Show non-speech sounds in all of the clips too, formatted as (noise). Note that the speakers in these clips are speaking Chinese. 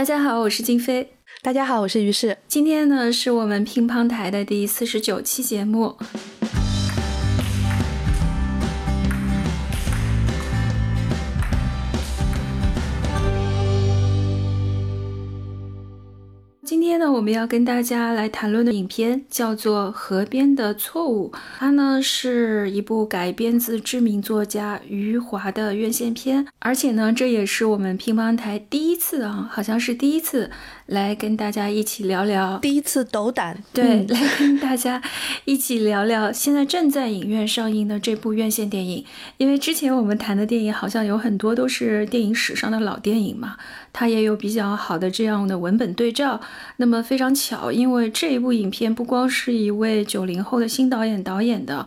大家好，我是金飞。大家好，我是于适。今天呢，是我们乒乓台的第四十九期节目。我们要跟大家来谈论的影片叫做《河边的错误》，它呢是一部改编自知名作家余华的院线片，而且呢，这也是我们乒乓台第一次啊，好像是第一次。来跟大家一起聊聊，第一次斗胆，对，来跟大家一起聊聊现在正在影院上映的这部院线电影。因为之前我们谈的电影好像有很多都是电影史上的老电影嘛，它也有比较好的这样的文本对照。那么非常巧，因为这一部影片不光是一位九零后的新导演导演的，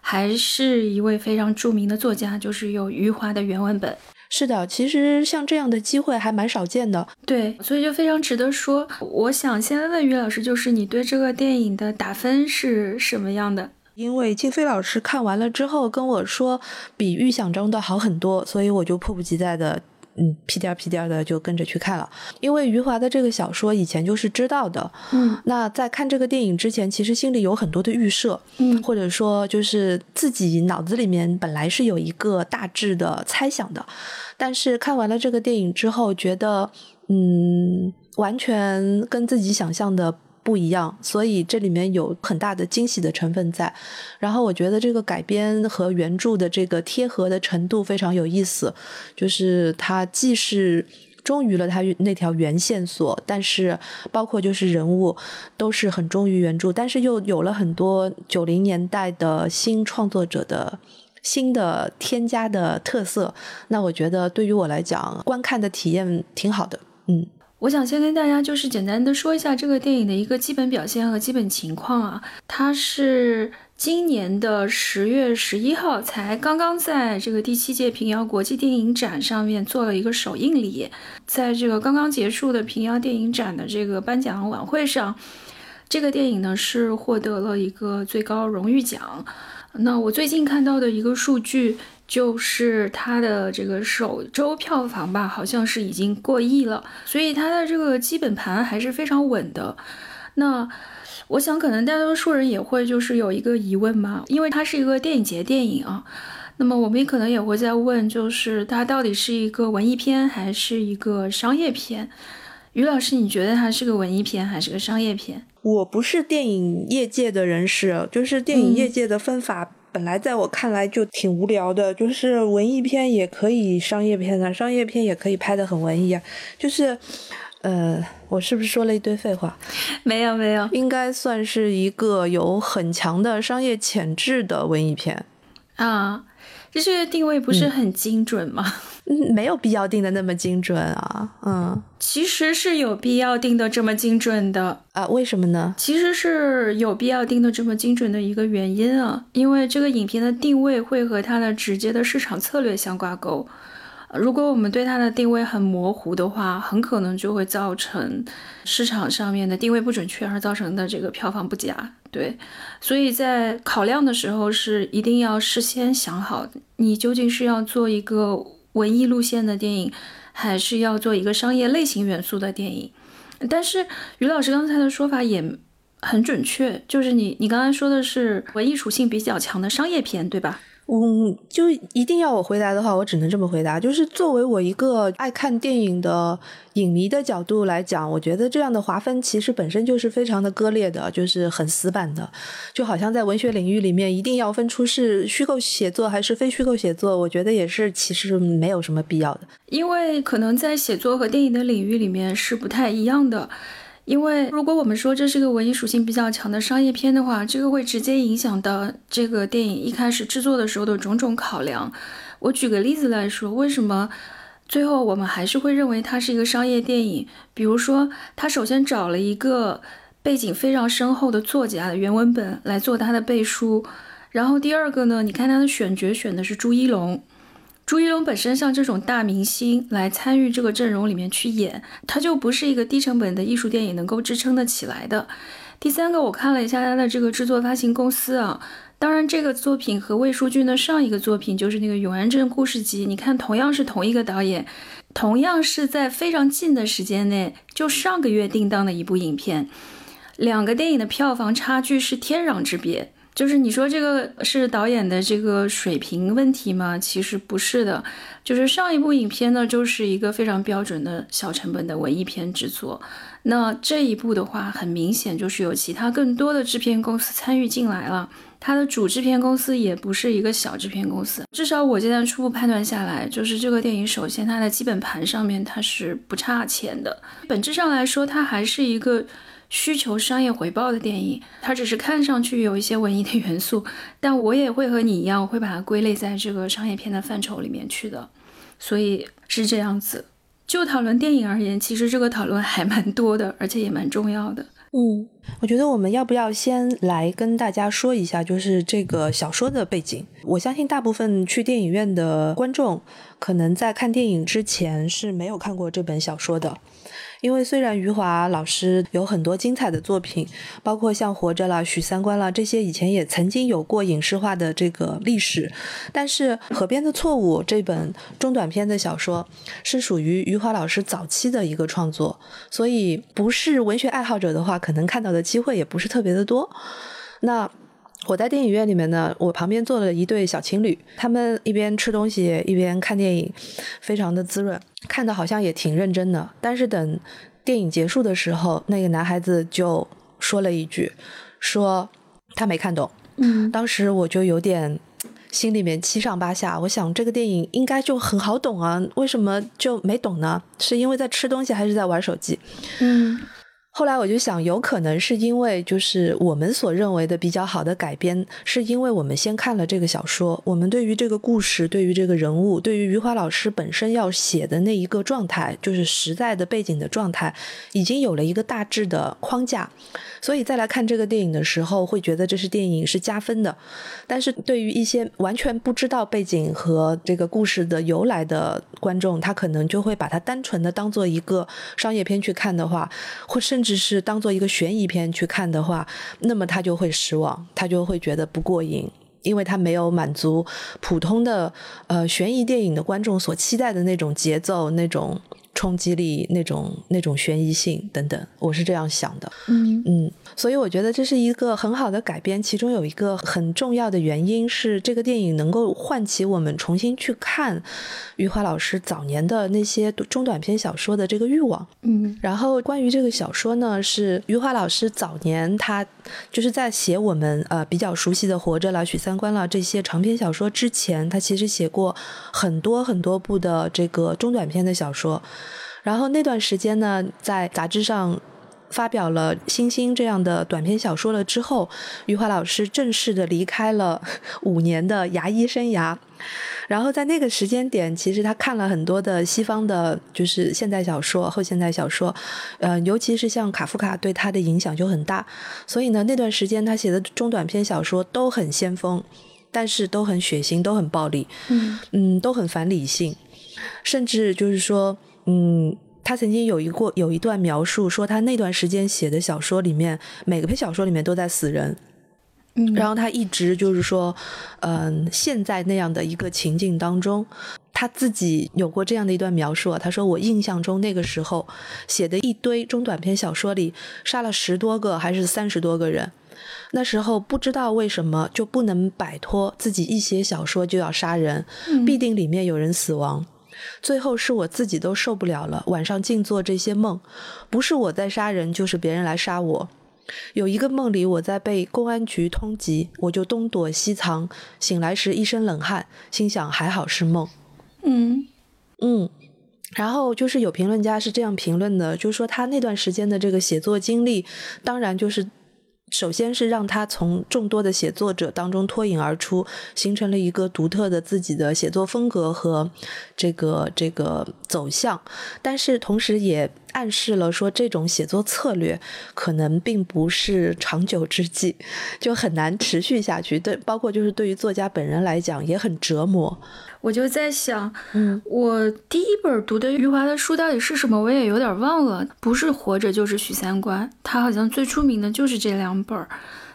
还是一位非常著名的作家，就是有余华的原文本。是的，其实像这样的机会还蛮少见的，对，所以就非常值得说。我想先问于老师，就是你对这个电影的打分是什么样的？因为静飞老师看完了之后跟我说，比预想中的好很多，所以我就迫不及待的。嗯，屁颠儿屁颠儿的就跟着去看了，因为余华的这个小说以前就是知道的，嗯，那在看这个电影之前，其实心里有很多的预设，嗯，或者说就是自己脑子里面本来是有一个大致的猜想的，但是看完了这个电影之后，觉得嗯，完全跟自己想象的。不一样，所以这里面有很大的惊喜的成分在。然后我觉得这个改编和原著的这个贴合的程度非常有意思，就是它既是忠于了它那条原线索，但是包括就是人物都是很忠于原著，但是又有了很多九零年代的新创作者的新的添加的特色。那我觉得对于我来讲，观看的体验挺好的，嗯。我想先跟大家就是简单的说一下这个电影的一个基本表现和基本情况啊，它是今年的十月十一号才刚刚在这个第七届平遥国际电影展上面做了一个首映礼，在这个刚刚结束的平遥电影展的这个颁奖晚会上，这个电影呢是获得了一个最高荣誉奖。那我最近看到的一个数据。就是它的这个首周票房吧，好像是已经过亿了，所以它的这个基本盘还是非常稳的。那我想，可能大多数人也会就是有一个疑问嘛，因为它是一个电影节电影啊。那么我们也可能也会在问，就是它到底是一个文艺片还是一个商业片？于老师，你觉得它是个文艺片还是个商业片？我不是电影业界的人士，就是电影业界的分法。本来在我看来就挺无聊的，就是文艺片也可以商业片啊，商业片也可以拍的很文艺啊，就是，呃，我是不是说了一堆废话？没有没有，应该算是一个有很强的商业潜质的文艺片啊。就是定位不是很精准吗？嗯，没有必要定的那么精准啊。嗯，其实是有必要定的这么精准的啊。为什么呢？其实是有必要定的这么精准的一个原因啊，因为这个影片的定位会和它的直接的市场策略相挂钩。如果我们对它的定位很模糊的话，很可能就会造成市场上面的定位不准确而造成的这个票房不佳。对，所以在考量的时候是一定要事先想好，你究竟是要做一个文艺路线的电影，还是要做一个商业类型元素的电影。但是于老师刚才的说法也很准确，就是你你刚才说的是文艺属性比较强的商业片，对吧？嗯，就一定要我回答的话，我只能这么回答。就是作为我一个爱看电影的影迷的角度来讲，我觉得这样的划分其实本身就是非常的割裂的，就是很死板的。就好像在文学领域里面，一定要分出是虚构写作还是非虚构写作，我觉得也是其实没有什么必要的。因为可能在写作和电影的领域里面是不太一样的。因为如果我们说这是个文艺属性比较强的商业片的话，这个会直接影响到这个电影一开始制作的时候的种种考量。我举个例子来说，为什么最后我们还是会认为它是一个商业电影？比如说，他首先找了一个背景非常深厚的作家的原文本来做他的背书，然后第二个呢，你看他的选角选的是朱一龙。朱一龙本身像这种大明星来参与这个阵容里面去演，他就不是一个低成本的艺术电影能够支撑得起来的。第三个，我看了一下他的这个制作发行公司啊，当然，这个作品和魏书君的上一个作品就是那个《永安镇故事集》，你看，同样是同一个导演，同样是在非常近的时间内，就上个月定档的一部影片，两个电影的票房差距是天壤之别。就是你说这个是导演的这个水平问题吗？其实不是的，就是上一部影片呢，就是一个非常标准的小成本的文艺片制作。那这一部的话，很明显就是有其他更多的制片公司参与进来了。它的主制片公司也不是一个小制片公司，至少我现在初步判断下来，就是这个电影首先它的基本盘上面它是不差钱的，本质上来说它还是一个。需求商业回报的电影，它只是看上去有一些文艺的元素，(laughs) 但我也会和你一样，会把它归类在这个商业片的范畴里面去的，所以是这样子。就讨论电影而言，其实这个讨论还蛮多的，而且也蛮重要的。嗯，我觉得我们要不要先来跟大家说一下，就是这个小说的背景。我相信大部分去电影院的观众，可能在看电影之前是没有看过这本小说的。因为虽然余华老师有很多精彩的作品，包括像《活着》了、《许三观》了这些，以前也曾经有过影视化的这个历史，但是《河边的错误》这本中短篇的小说是属于余华老师早期的一个创作，所以不是文学爱好者的话，可能看到的机会也不是特别的多。那。我在电影院里面呢，我旁边坐了一对小情侣，他们一边吃东西一边看电影，非常的滋润，看的好像也挺认真的。但是等电影结束的时候，那个男孩子就说了一句，说他没看懂。嗯，当时我就有点心里面七上八下，我想这个电影应该就很好懂啊，为什么就没懂呢？是因为在吃东西还是在玩手机？嗯。后来我就想，有可能是因为就是我们所认为的比较好的改编，是因为我们先看了这个小说，我们对于这个故事、对于这个人物、对于余华老师本身要写的那一个状态，就是实在的背景的状态，已经有了一个大致的框架。所以再来看这个电影的时候，会觉得这是电影是加分的。但是对于一些完全不知道背景和这个故事的由来的观众，他可能就会把它单纯的当做一个商业片去看的话，或甚至是当做一个悬疑片去看的话，那么他就会失望，他就会觉得不过瘾，因为他没有满足普通的呃悬疑电影的观众所期待的那种节奏那种。冲击力那种那种悬疑性等等，我是这样想的。嗯嗯，所以我觉得这是一个很好的改编。其中有一个很重要的原因是，这个电影能够唤起我们重新去看余华老师早年的那些中短篇小说的这个欲望。嗯，然后关于这个小说呢，是余华老师早年他就是在写我们呃比较熟悉的《活着》了、《许三观》了这些长篇小说之前，他其实写过很多很多部的这个中短篇的小说。然后那段时间呢，在杂志上发表了《星星》这样的短篇小说了之后，余华老师正式的离开了 (laughs) 五年的牙医生涯。然后在那个时间点，其实他看了很多的西方的，就是现代小说、后现代小说，呃，尤其是像卡夫卡对他的影响就很大。所以呢，那段时间他写的中短篇小说都很先锋，但是都很血腥，都很暴力，嗯嗯，都很反理性，甚至就是说。嗯，他曾经有一过有一段描述说，他那段时间写的小说里面，每个篇小说里面都在死人。嗯，然后他一直就是说，嗯，现在那样的一个情境当中，他自己有过这样的一段描述啊。他说，我印象中那个时候写的一堆中短篇小说里，杀了十多个还是三十多个人。那时候不知道为什么就不能摆脱自己一写小说就要杀人，必定里面有人死亡。最后是我自己都受不了了，晚上净做这些梦，不是我在杀人，就是别人来杀我。有一个梦里，我在被公安局通缉，我就东躲西藏，醒来时一身冷汗，心想还好是梦。嗯嗯，然后就是有评论家是这样评论的，就是说他那段时间的这个写作经历，当然就是。首先是让他从众多的写作者当中脱颖而出，形成了一个独特的自己的写作风格和这个这个走向，但是同时也暗示了说这种写作策略可能并不是长久之计，就很难持续下去。对，包括就是对于作家本人来讲也很折磨。我就在想，嗯，我第一本读的余华的书到底是什么，我也有点忘了。不是《活着》就是《许三观》，他好像最出名的就是这两本儿。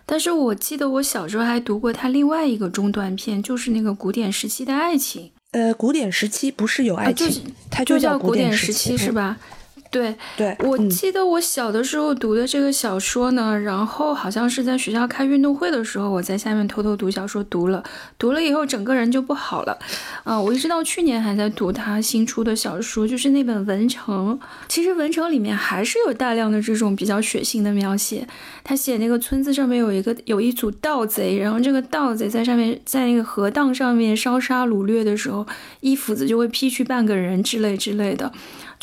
但是我记得我小时候还读过他另外一个中短篇，就是那个古典时期的爱情。呃，古典时期不是有爱情，它就叫古典时期是吧？对对，我记得我小的时候读的这个小说呢，然后好像是在学校开运动会的时候，我在下面偷偷读小说，读了，读了以后整个人就不好了，啊，我一直到去年还在读他新出的小说，就是那本《文城》。其实《文城》里面还是有大量的这种比较血腥的描写。他写那个村子上面有一个有一组盗贼，然后这个盗贼在上面在那个河荡上面烧杀掳掠的时候，一斧子就会劈去半个人之类之类的。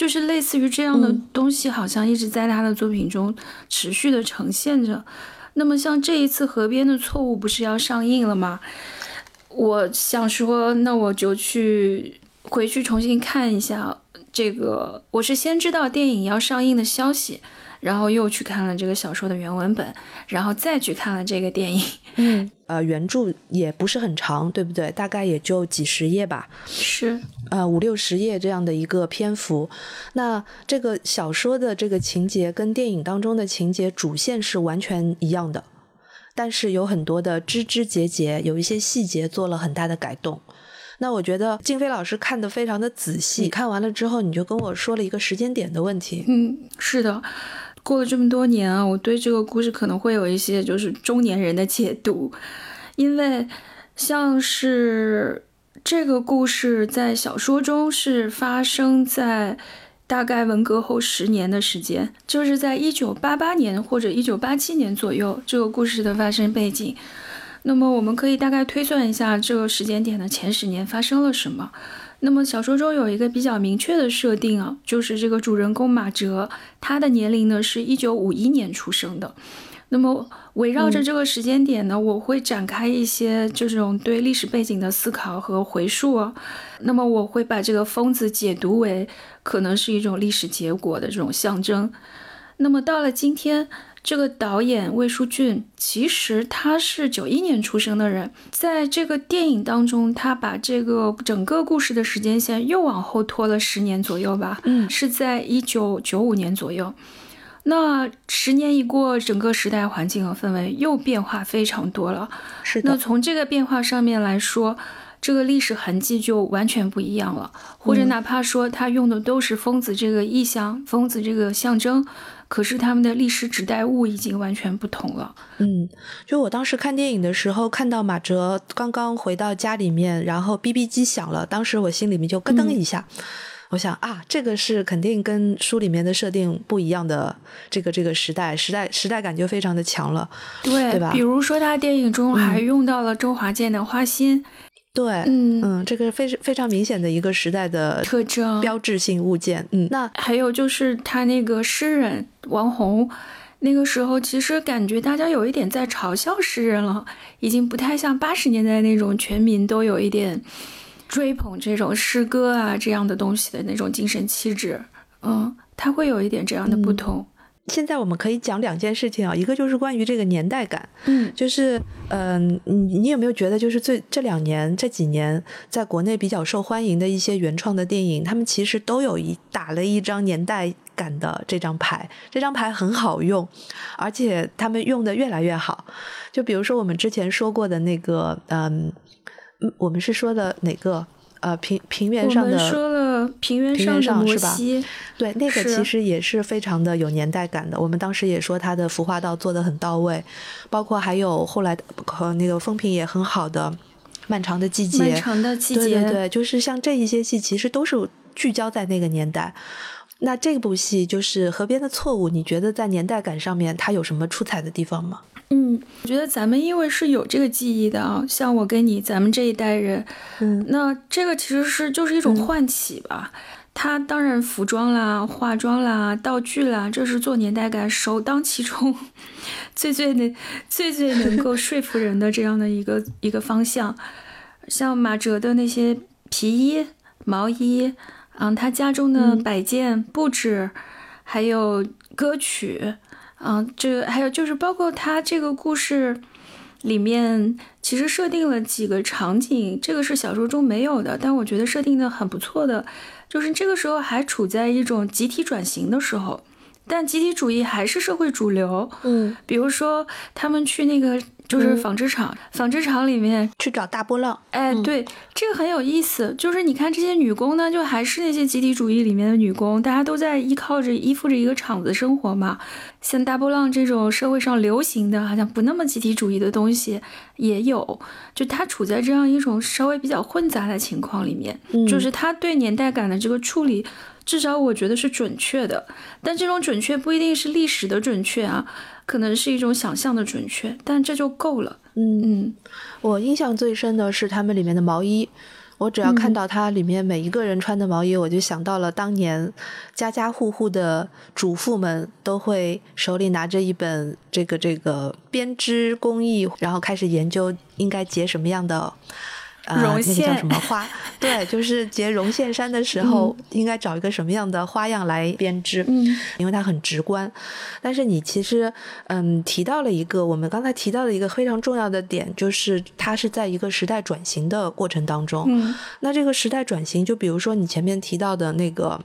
就是类似于这样的东西，好像一直在他的作品中持续的呈现着。那么像这一次《河边的错误》不是要上映了吗？我想说，那我就去回去重新看一下这个。我是先知道电影要上映的消息。然后又去看了这个小说的原文本，然后再去看了这个电影。嗯，呃，原著也不是很长，对不对？大概也就几十页吧。是，呃，五六十页这样的一个篇幅。那这个小说的这个情节跟电影当中的情节主线是完全一样的，但是有很多的枝枝节节，有一些细节做了很大的改动。那我觉得静飞老师看得非常的仔细，看完了之后，你就跟我说了一个时间点的问题。嗯，是的。过了这么多年啊，我对这个故事可能会有一些就是中年人的解读，因为像是这个故事在小说中是发生在大概文革后十年的时间，就是在一九八八年或者一九八七年左右这个故事的发生背景。那么我们可以大概推算一下这个时间点的前十年发生了什么。那么小说中有一个比较明确的设定啊，就是这个主人公马哲，他的年龄呢是一九五一年出生的。那么围绕着这个时间点呢，我会展开一些这种对历史背景的思考和回溯啊。那么我会把这个疯子解读为可能是一种历史结果的这种象征。那么到了今天。这个导演魏书俊，其实他是九一年出生的人，在这个电影当中，他把这个整个故事的时间线又往后拖了十年左右吧，嗯，是在一九九五年左右。那十年一过，整个时代环境和氛围又变化非常多了。是的。那从这个变化上面来说，这个历史痕迹就完全不一样了，或者哪怕说他用的都是疯子这个意象，疯子这个象征。可是他们的历史指代物已经完全不同了。嗯，就我当时看电影的时候，看到马哲刚刚回到家里面，然后 BB 机响了，当时我心里面就咯噔一下，我想啊，这个是肯定跟书里面的设定不一样的，这个这个时代时代时代感就非常的强了，对对吧？比如说他电影中还用到了周华健的《花心》。对，嗯嗯，这个非常非常明显的一个时代的特征，标志性物件。嗯，那还有就是他那个诗人王红，那个时候其实感觉大家有一点在嘲笑诗人了，已经不太像八十年代那种全民都有一点追捧这种诗歌啊这样的东西的那种精神气质。嗯，他会有一点这样的不同。现在我们可以讲两件事情啊，一个就是关于这个年代感，嗯，就是嗯，你你有没有觉得，就是最这两年这几年，在国内比较受欢迎的一些原创的电影，他们其实都有一打了一张年代感的这张牌，这张牌很好用，而且他们用的越来越好。就比如说我们之前说过的那个，嗯，我们是说的哪个？呃，平平原上的，我们说了平原上的摩西，对，那个其实也是非常的有年代感的。我们当时也说他的服化道做的很到位，包括还有后来和那个风评也很好的《漫长的季节》，漫长的季节，对对对，就是像这一些戏，其实都是聚焦在那个年代。那这部戏就是《河边的错误》，你觉得在年代感上面它有什么出彩的地方吗？嗯，我觉得咱们因为是有这个记忆的啊，像我跟你，咱们这一代人，嗯，那这个其实是就是一种唤起吧。它当然服装啦、化妆啦、道具啦，这是做年代感首当其冲，(laughs) 最最能最最能够 (laughs) 说服人的这样的一个一个方向。像马哲的那些皮衣、毛衣，嗯，他家中的摆件布置，还有歌曲。嗯，这还有就是包括他这个故事里面，其实设定了几个场景，这个是小说中没有的，但我觉得设定的很不错的，就是这个时候还处在一种集体转型的时候，但集体主义还是社会主流。嗯，比如说他们去那个。就是纺织厂，纺织厂里面去找大波浪。哎，对，这个很有意思。就是你看这些女工呢，就还是那些集体主义里面的女工，大家都在依靠着、依附着一个厂子生活嘛。像大波浪这种社会上流行的，好像不那么集体主义的东西也有。就它处在这样一种稍微比较混杂的情况里面，就是它对年代感的这个处理，至少我觉得是准确的。但这种准确不一定是历史的准确啊。可能是一种想象的准确，但这就够了。嗯嗯，我印象最深的是他们里面的毛衣，我只要看到它里面每一个人穿的毛衣，我就想到了当年家家户户的主妇们都会手里拿着一本这个这个编织工艺，然后开始研究应该结什么样的。绒线叫什么花？(laughs) 对，就是结绒线衫的时候，应该找一个什么样的花样来编织？嗯，因为它很直观。但是你其实，嗯，提到了一个我们刚才提到的一个非常重要的点，就是它是在一个时代转型的过程当中。嗯，那这个时代转型，就比如说你前面提到的那个。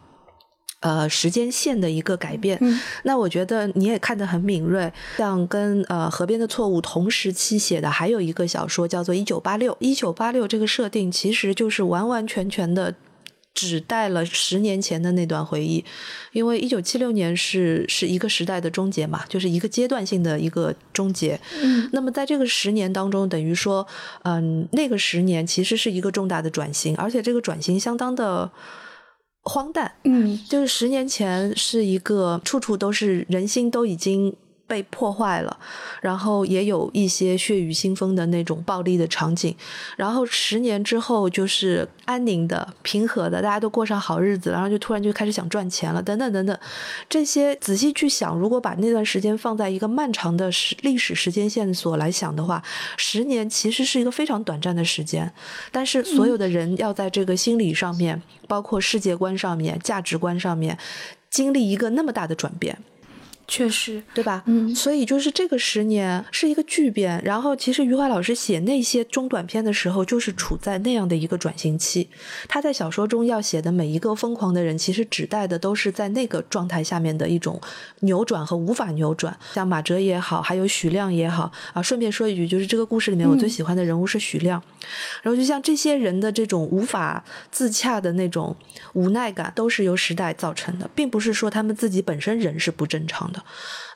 呃，时间线的一个改变，那我觉得你也看得很敏锐。像跟呃《河边的错误》同时期写的，还有一个小说叫做《一九八六》。一九八六这个设定其实就是完完全全的只带了十年前的那段回忆，因为一九七六年是是一个时代的终结嘛，就是一个阶段性的一个终结。嗯，那么在这个十年当中，等于说，嗯，那个十年其实是一个重大的转型，而且这个转型相当的。荒诞，嗯，就是十年前是一个处处都是人心都已经。被破坏了，然后也有一些血雨腥风的那种暴力的场景，然后十年之后就是安宁的、平和的，大家都过上好日子，然后就突然就开始想赚钱了，等等等等，这些仔细去想，如果把那段时间放在一个漫长的时历史时间线索来想的话，十年其实是一个非常短暂的时间，但是所有的人要在这个心理上面，包括世界观上面、价值观上面，经历一个那么大的转变。确实，对吧？嗯，所以就是这个十年是一个巨变。然后，其实余华老师写那些中短篇的时候，就是处在那样的一个转型期。他在小说中要写的每一个疯狂的人，其实指代的都是在那个状态下面的一种扭转和无法扭转。像马哲也好，还有许亮也好啊。顺便说一句，就是这个故事里面我最喜欢的人物是许亮。然后，就像这些人的这种无法自洽的那种无奈感，都是由时代造成的，并不是说他们自己本身人是不正常的。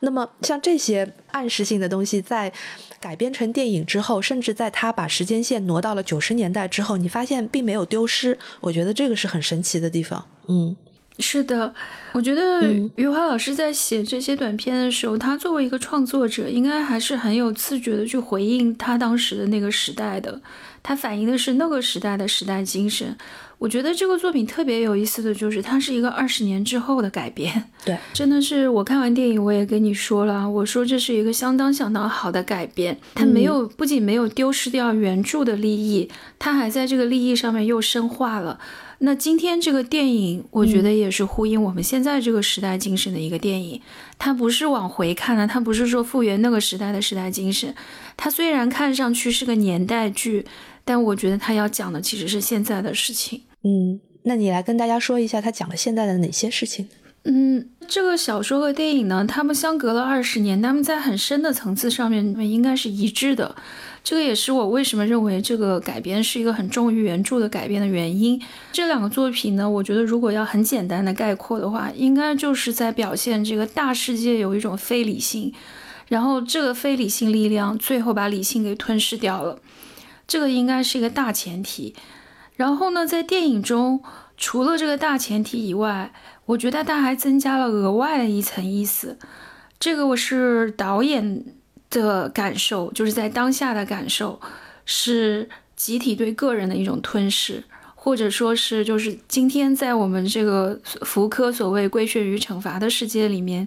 那么，像这些暗示性的东西，在改编成电影之后，甚至在他把时间线挪到了九十年代之后，你发现并没有丢失。我觉得这个是很神奇的地方。嗯，是的，我觉得余华老师在写这些短片的时候，他作为一个创作者，应该还是很有自觉的去回应他当时的那个时代的，他反映的是那个时代的时代精神。我觉得这个作品特别有意思的就是，它是一个二十年之后的改编。(laughs) 对，真的是我看完电影，我也跟你说了，我说这是一个相当相当好的改编。它没有，不仅没有丢失掉原著的利益，它还在这个利益上面又深化了。那今天这个电影，我觉得也是呼应我们现在这个时代精神的一个电影。它不是往回看的，它不是说复原那个时代的时代精神。它虽然看上去是个年代剧，但我觉得它要讲的其实是现在的事情。嗯，那你来跟大家说一下，他讲了现在的哪些事情？嗯，这个小说和电影呢，他们相隔了二十年，他们在很深的层次上面应该是一致的。这个也是我为什么认为这个改编是一个很重于原著的改编的原因。这两个作品呢，我觉得如果要很简单的概括的话，应该就是在表现这个大世界有一种非理性，然后这个非理性力量最后把理性给吞噬掉了。这个应该是一个大前提。然后呢，在电影中，除了这个大前提以外，我觉得它还增加了额外的一层意思。这个我是导演的感受，就是在当下的感受，是集体对个人的一种吞噬，或者说是就是今天在我们这个福柯所谓规训与惩罚的世界里面，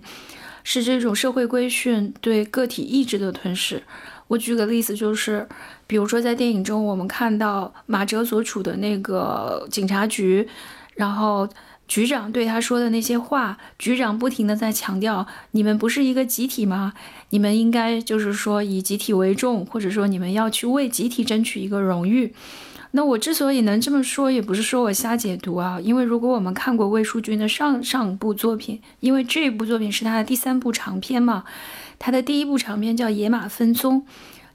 是这种社会规训对个体意志的吞噬。我举个例子，就是，比如说在电影中，我们看到马哲所处的那个警察局，然后局长对他说的那些话，局长不停的在强调：你们不是一个集体吗？你们应该就是说以集体为重，或者说你们要去为集体争取一个荣誉。那我之所以能这么说，也不是说我瞎解读啊，因为如果我们看过魏淑君的上上部作品，因为这部作品是他的第三部长篇嘛，他的第一部长篇叫《野马分鬃》，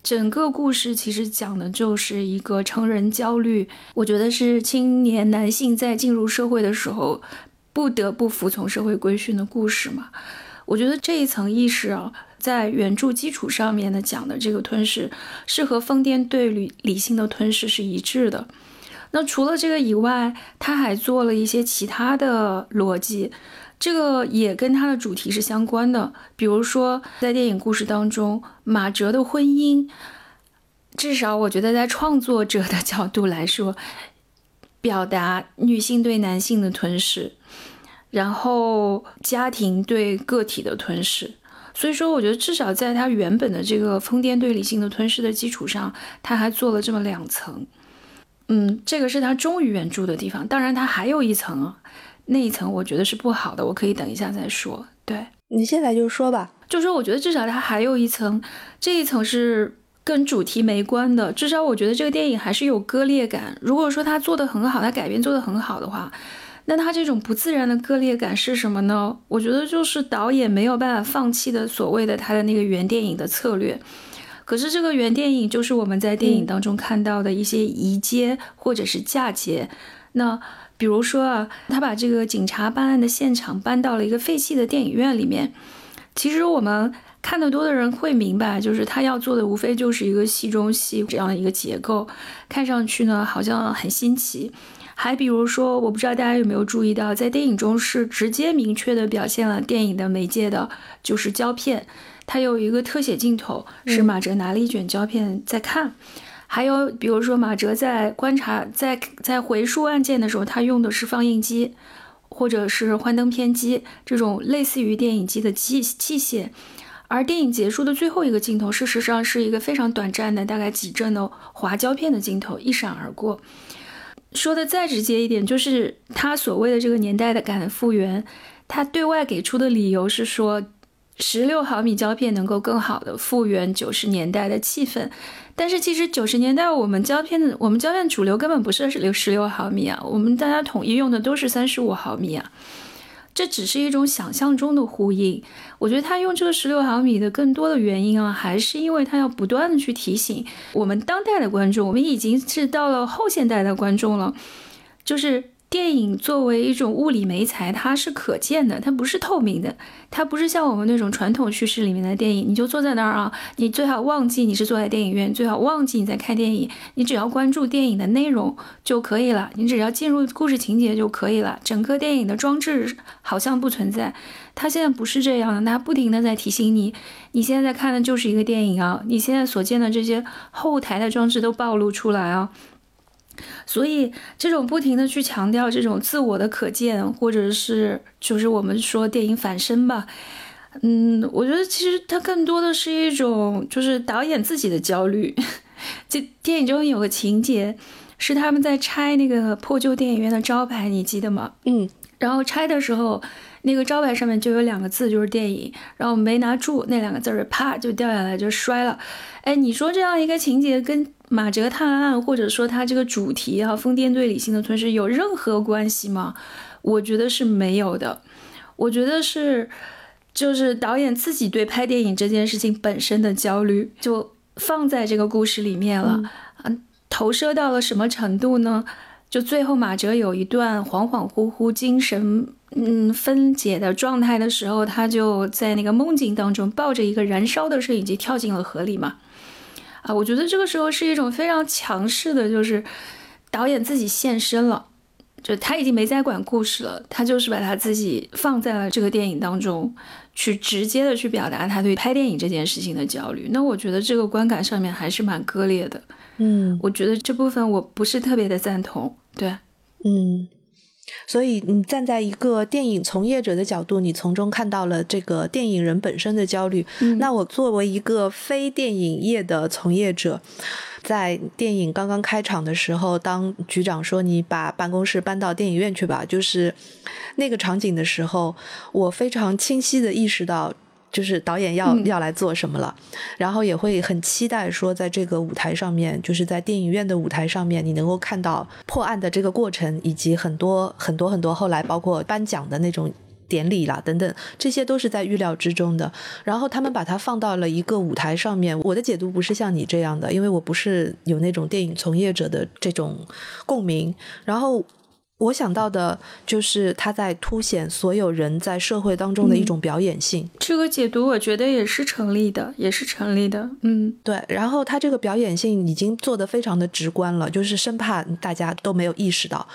整个故事其实讲的就是一个成人焦虑，我觉得是青年男性在进入社会的时候不得不服从社会规训的故事嘛。我觉得这一层意识啊。在原著基础上面呢讲的这个吞噬，是和疯癫对理理性的吞噬是一致的。那除了这个以外，他还做了一些其他的逻辑，这个也跟它的主题是相关的。比如说，在电影故事当中，马哲的婚姻，至少我觉得在创作者的角度来说，表达女性对男性的吞噬，然后家庭对个体的吞噬。所以说，我觉得至少在他原本的这个疯癫对理性的吞噬的基础上，他还做了这么两层。嗯，这个是他忠于原著的地方。当然，他还有一层，那一层我觉得是不好的，我可以等一下再说。对你现在就说吧，就说我觉得至少它还有一层，这一层是跟主题没关的。至少我觉得这个电影还是有割裂感。如果说他做的很好，他改编做的很好的话。那他这种不自然的割裂感是什么呢？我觉得就是导演没有办法放弃的所谓的他的那个原电影的策略。可是这个原电影就是我们在电影当中看到的一些移接或者是嫁接。那比如说啊，他把这个警察办案的现场搬到了一个废弃的电影院里面。其实我们看得多的人会明白，就是他要做的无非就是一个戏中戏这样的一个结构，看上去呢好像很新奇。还比如说，我不知道大家有没有注意到，在电影中是直接明确的表现了电影的媒介的，就是胶片。它有一个特写镜头，是马哲拿了一卷胶片在看。还有比如说，马哲在观察、在在回溯案件的时候，他用的是放映机，或者是幻灯片机这种类似于电影机的机器械。而电影结束的最后一个镜头，事实上是一个非常短暂的，大概几帧的滑胶片的镜头，一闪而过。说的再直接一点，就是他所谓的这个年代的感复原，他对外给出的理由是说，十六毫米胶片能够更好的复原九十年代的气氛。但是其实九十年代我们胶片的，我们胶片主流根本不是十六十六毫米啊，我们大家统一用的都是三十五毫米啊。这只是一种想象中的呼应。我觉得他用这个十六毫米的更多的原因啊，还是因为他要不断的去提醒我们当代的观众，我们已经是到了后现代的观众了，就是。电影作为一种物理媒材，它是可见的，它不是透明的，它不是像我们那种传统叙事里面的电影，你就坐在那儿啊，你最好忘记你是坐在电影院，最好忘记你在看电影，你只要关注电影的内容就可以了，你只要进入故事情节就可以了，整个电影的装置好像不存在，它现在不是这样的，它不停的在提醒你，你现在在看的就是一个电影啊，你现在所见的这些后台的装置都暴露出来啊。所以，这种不停的去强调这种自我的可见，或者是就是我们说电影反身吧，嗯，我觉得其实它更多的是一种就是导演自己的焦虑。(laughs) 就电影中有个情节，是他们在拆那个破旧电影院的招牌，你记得吗？嗯，然后拆的时候，那个招牌上面就有两个字，就是电影，然后没拿住那两个字儿，啪就掉下来就摔了。哎，你说这样一个情节跟？马哲探案，或者说他这个主题啊，疯癫对理性的吞噬有任何关系吗？我觉得是没有的。我觉得是，就是导演自己对拍电影这件事情本身的焦虑，就放在这个故事里面了。嗯，投射到了什么程度呢？就最后马哲有一段恍恍惚惚、精神嗯分解的状态的时候，他就在那个梦境当中抱着一个燃烧的摄影机跳进了河里嘛。啊，我觉得这个时候是一种非常强势的，就是导演自己现身了，就他已经没在管故事了，他就是把他自己放在了这个电影当中，去直接的去表达他对拍电影这件事情的焦虑。那我觉得这个观感上面还是蛮割裂的，嗯，我觉得这部分我不是特别的赞同，对，嗯。所以，你站在一个电影从业者的角度，你从中看到了这个电影人本身的焦虑。那我作为一个非电影业的从业者，在电影刚刚开场的时候，当局长说你把办公室搬到电影院去吧，就是那个场景的时候，我非常清晰的意识到，就是导演要要来做什么了，然后也会很期待说，在这个舞台上面，就是在电影院的舞台上面，你能够看到破案的这个过程，以及很多很多很多后来包括颁奖的那种典礼啦等等，这些都是在预料之中的。然后他们把它放到了一个舞台上面，我的解读不是像你这样的，因为我不是有那种电影从业者的这种共鸣，然后。我想到的就是他在凸显所有人在社会当中的一种表演性。这个解读我觉得也是成立的，也是成立的。嗯，对。然后他这个表演性已经做得非常的直观了，就是生怕大家都没有意识到。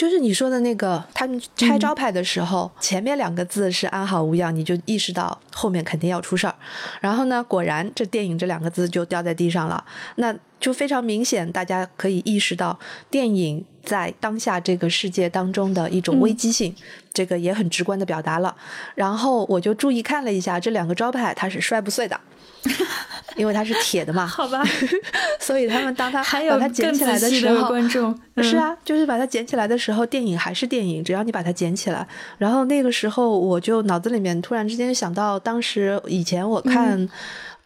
就是你说的那个，他们拆招牌的时候，前面两个字是安好无恙，你就意识到后面肯定要出事儿。然后呢，果然这电影这两个字就掉在地上了，那就非常明显，大家可以意识到电影在当下这个世界当中的一种危机性，这个也很直观的表达了。然后我就注意看了一下这两个招牌，它是摔不碎的。(laughs) 因为它是铁的嘛，好吧，(laughs) 所以他们当他还把它捡起来的时候，观众 (laughs) 是啊，就是把它捡起来的时候，电影还是电影，只要你把它捡起来。然后那个时候，我就脑子里面突然之间想到，当时以前我看，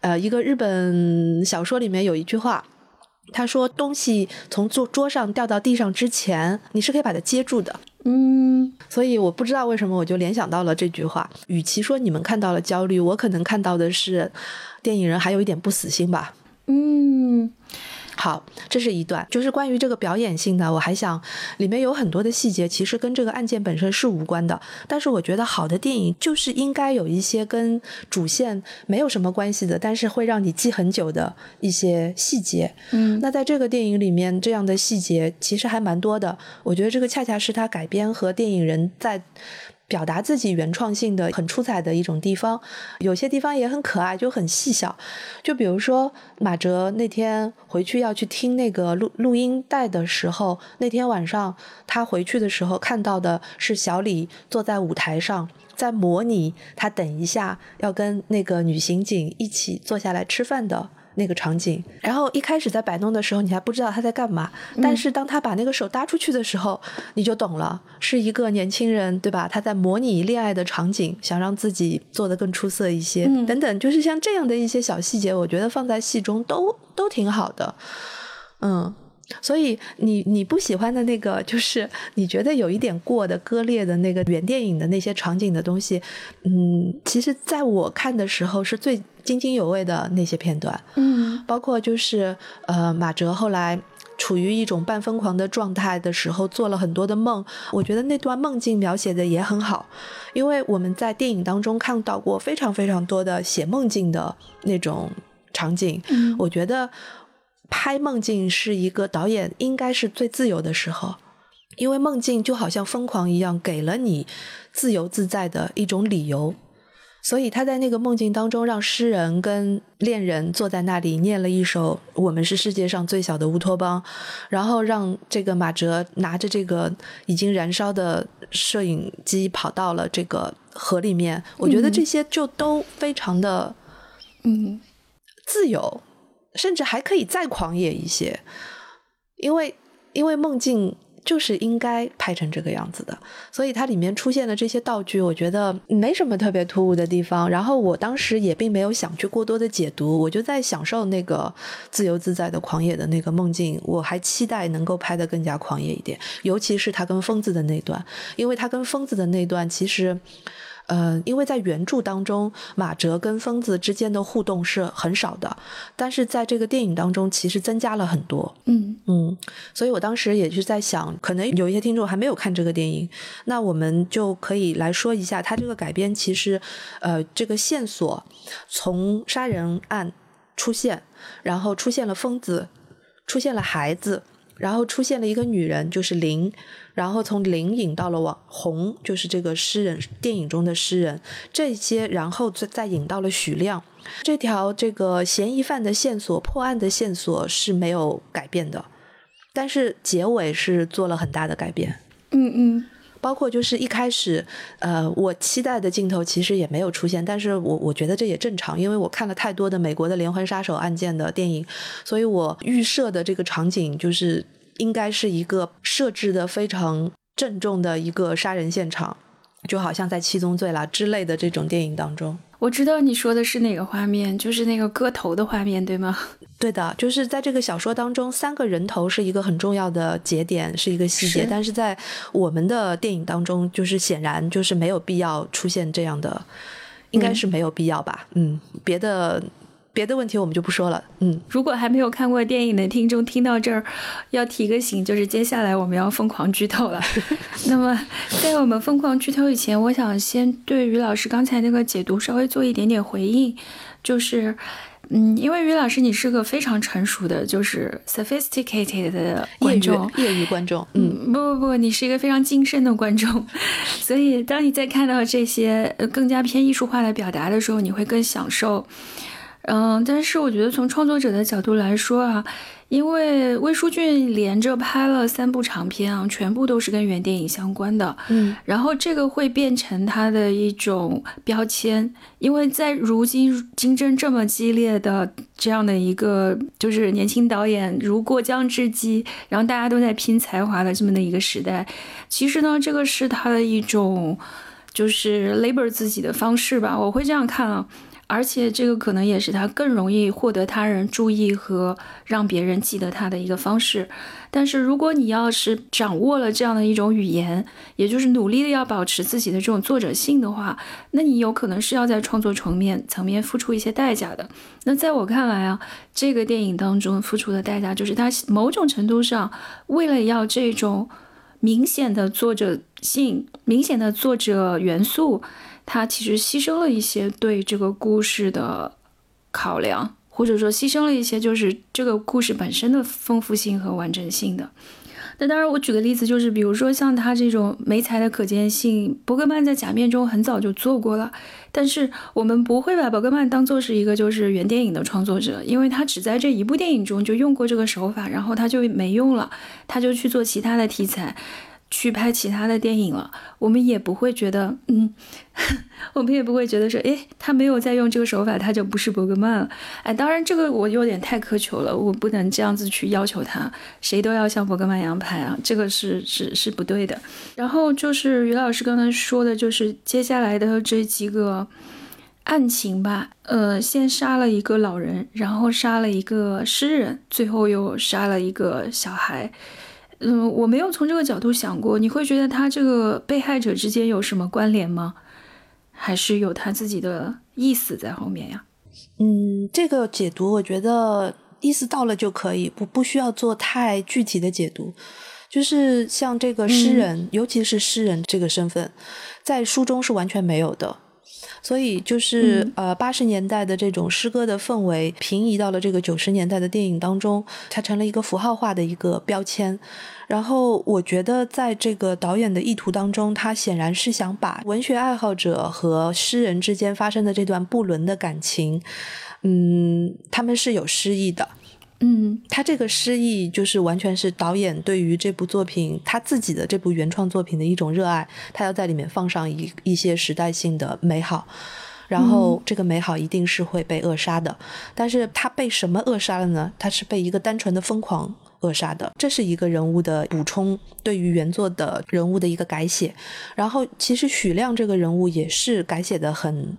呃，一个日本小说里面有一句话，他说东西从桌桌上掉到地上之前，你是可以把它接住的。嗯，所以我不知道为什么我就联想到了这句话。与其说你们看到了焦虑，我可能看到的是电影人还有一点不死心吧。嗯。好，这是一段，就是关于这个表演性的。我还想，里面有很多的细节，其实跟这个案件本身是无关的。但是我觉得好的电影就是应该有一些跟主线没有什么关系的，但是会让你记很久的一些细节。嗯，那在这个电影里面，这样的细节其实还蛮多的。我觉得这个恰恰是他改编和电影人在。表达自己原创性的很出彩的一种地方，有些地方也很可爱，就很细小。就比如说马哲那天回去要去听那个录录音带的时候，那天晚上他回去的时候看到的是小李坐在舞台上，在模拟他等一下要跟那个女刑警一起坐下来吃饭的。那个场景，然后一开始在摆弄的时候，你还不知道他在干嘛，但是当他把那个手搭出去的时候，你就懂了，是一个年轻人，对吧？他在模拟恋爱的场景，想让自己做得更出色一些，等等，就是像这样的一些小细节，我觉得放在戏中都都挺好的，嗯。所以你你不喜欢的那个，就是你觉得有一点过的割裂的那个原电影的那些场景的东西，嗯，其实在我看的时候是最津津有味的那些片段，嗯，包括就是呃马哲后来处于一种半疯狂的状态的时候，做了很多的梦，我觉得那段梦境描写的也很好，因为我们在电影当中看到过非常非常多的写梦境的那种场景，嗯，我觉得。拍梦境是一个导演应该是最自由的时候，因为梦境就好像疯狂一样，给了你自由自在的一种理由。所以他在那个梦境当中，让诗人跟恋人坐在那里念了一首《我们是世界上最小的乌托邦》，然后让这个马哲拿着这个已经燃烧的摄影机跑到了这个河里面。我觉得这些就都非常的嗯自由。甚至还可以再狂野一些，因为因为梦境就是应该拍成这个样子的，所以它里面出现的这些道具，我觉得没什么特别突兀的地方。然后我当时也并没有想去过多的解读，我就在享受那个自由自在的狂野的那个梦境。我还期待能够拍得更加狂野一点，尤其是他跟疯子的那段，因为他跟疯子的那段其实。呃，因为在原著当中，马哲跟疯子之间的互动是很少的，但是在这个电影当中，其实增加了很多。嗯嗯，所以我当时也是在想，可能有一些听众还没有看这个电影，那我们就可以来说一下，它这个改编其实，呃，这个线索从杀人案出现，然后出现了疯子，出现了孩子。然后出现了一个女人，就是林，然后从林引到了网红，就是这个诗人，电影中的诗人，这些，然后再再引到了许亮，这条这个嫌疑犯的线索，破案的线索是没有改变的，但是结尾是做了很大的改变。嗯嗯。包括就是一开始，呃，我期待的镜头其实也没有出现，但是我我觉得这也正常，因为我看了太多的美国的连环杀手案件的电影，所以我预设的这个场景就是应该是一个设置的非常郑重的一个杀人现场，就好像在《七宗罪》啦之类的这种电影当中。我知道你说的是哪个画面，就是那个割头的画面，对吗？(laughs) 对的，就是在这个小说当中，三个人头是一个很重要的节点，是一个细节。但是在我们的电影当中，就是显然就是没有必要出现这样的，应该是没有必要吧？嗯，别的。别的问题我们就不说了。嗯，如果还没有看过电影的听众听到这儿，要提个醒，就是接下来我们要疯狂剧透了。(laughs) 那么，在我们疯狂剧透以前，我想先对于老师刚才那个解读稍微做一点点回应，就是，嗯，因为于老师你是个非常成熟的，就是 sophisticated 的观众，业余观众。嗯，不不不，你是一个非常精深的观众，所以当你在看到这些更加偏艺术化的表达的时候，你会更享受。嗯，但是我觉得从创作者的角度来说啊，因为魏书俊连着拍了三部长片啊，全部都是跟原电影相关的，嗯，然后这个会变成他的一种标签，因为在如今竞争这么激烈的这样的一个就是年轻导演如过江之鲫，然后大家都在拼才华的这么的一个时代，其实呢，这个是他的一种就是 labor 自己的方式吧，我会这样看啊。而且这个可能也是他更容易获得他人注意和让别人记得他的一个方式。但是如果你要是掌握了这样的一种语言，也就是努力的要保持自己的这种作者性的话，那你有可能是要在创作层面层面付出一些代价的。那在我看来啊，这个电影当中付出的代价就是他某种程度上为了要这种明显的作者性、明显的作者元素。他其实牺牲了一些对这个故事的考量，或者说牺牲了一些就是这个故事本身的丰富性和完整性的。那当然，我举个例子，就是比如说像他这种没才的可见性，伯格曼在《假面》中很早就做过了，但是我们不会把伯格曼当做是一个就是原电影的创作者，因为他只在这一部电影中就用过这个手法，然后他就没用了，他就去做其他的题材。去拍其他的电影了，我们也不会觉得，嗯，(laughs) 我们也不会觉得说，诶，他没有在用这个手法，他就不是伯格曼了。哎，当然这个我有点太苛求了，我不能这样子去要求他，谁都要像伯格曼一样拍啊，这个是是是不对的。然后就是于老师刚才说的，就是接下来的这几个案情吧，呃，先杀了一个老人，然后杀了一个诗人，最后又杀了一个小孩。嗯，我没有从这个角度想过。你会觉得他这个被害者之间有什么关联吗？还是有他自己的意思在后面呀？嗯，这个解读我觉得意思到了就可以，不不需要做太具体的解读。就是像这个诗人，尤其是诗人这个身份，在书中是完全没有的。所以就是呃，八十年代的这种诗歌的氛围平移到了这个九十年代的电影当中，它成了一个符号化的一个标签。然后我觉得，在这个导演的意图当中，他显然是想把文学爱好者和诗人之间发生的这段不伦的感情，嗯，他们是有诗意的。嗯，他这个诗意就是完全是导演对于这部作品他自己的这部原创作品的一种热爱，他要在里面放上一一些时代性的美好，然后这个美好一定是会被扼杀的。但是他被什么扼杀了呢？他是被一个单纯的疯狂扼杀的。这是一个人物的补充，对于原作的人物的一个改写。然后其实许亮这个人物也是改写的很。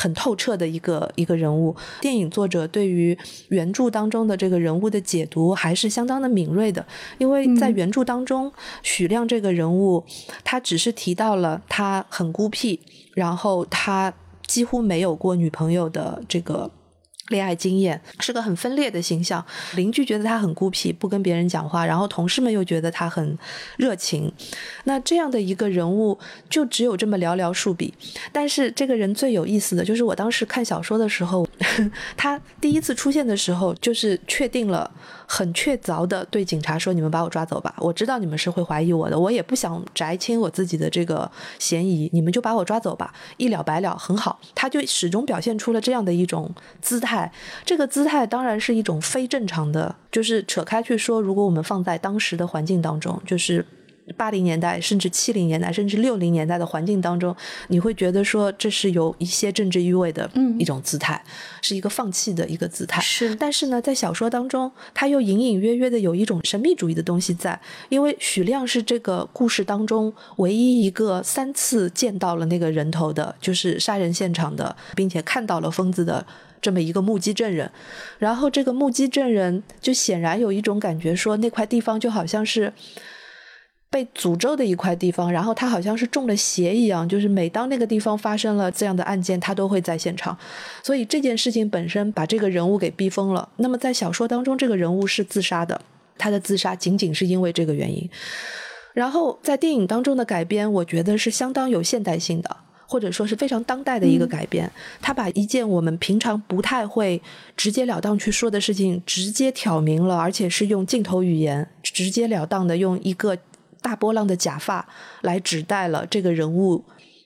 很透彻的一个一个人物，电影作者对于原著当中的这个人物的解读还是相当的敏锐的，因为在原著当中，许亮这个人物，他只是提到了他很孤僻，然后他几乎没有过女朋友的这个。恋爱经验是个很分裂的形象，邻居觉得他很孤僻，不跟别人讲话，然后同事们又觉得他很热情。那这样的一个人物就只有这么寥寥数笔。但是这个人最有意思的就是我当时看小说的时候，(laughs) 他第一次出现的时候就是确定了。很确凿的对警察说：“你们把我抓走吧，我知道你们是会怀疑我的，我也不想摘清我自己的这个嫌疑，你们就把我抓走吧，一了百了，很好。”他就始终表现出了这样的一种姿态，这个姿态当然是一种非正常的，就是扯开去说，如果我们放在当时的环境当中，就是八零年代，甚至七零年代，甚至六零年代的环境当中，你会觉得说这是有一些政治意味的一种姿态，是一个放弃的一个姿态。是，但是呢，在小说当中，他又隐隐约约的有一种神秘主义的东西在，因为许亮是这个故事当中唯一一个三次见到了那个人头的，就是杀人现场的，并且看到了疯子的。这么一个目击证人，然后这个目击证人就显然有一种感觉，说那块地方就好像是被诅咒的一块地方，然后他好像是中了邪一样，就是每当那个地方发生了这样的案件，他都会在现场。所以这件事情本身把这个人物给逼疯了。那么在小说当中，这个人物是自杀的，他的自杀仅仅是因为这个原因。然后在电影当中的改编，我觉得是相当有现代性的。或者说是非常当代的一个改编，他把一件我们平常不太会直截了当去说的事情，直接挑明了，而且是用镜头语言直截了当的用一个大波浪的假发来指代了这个人物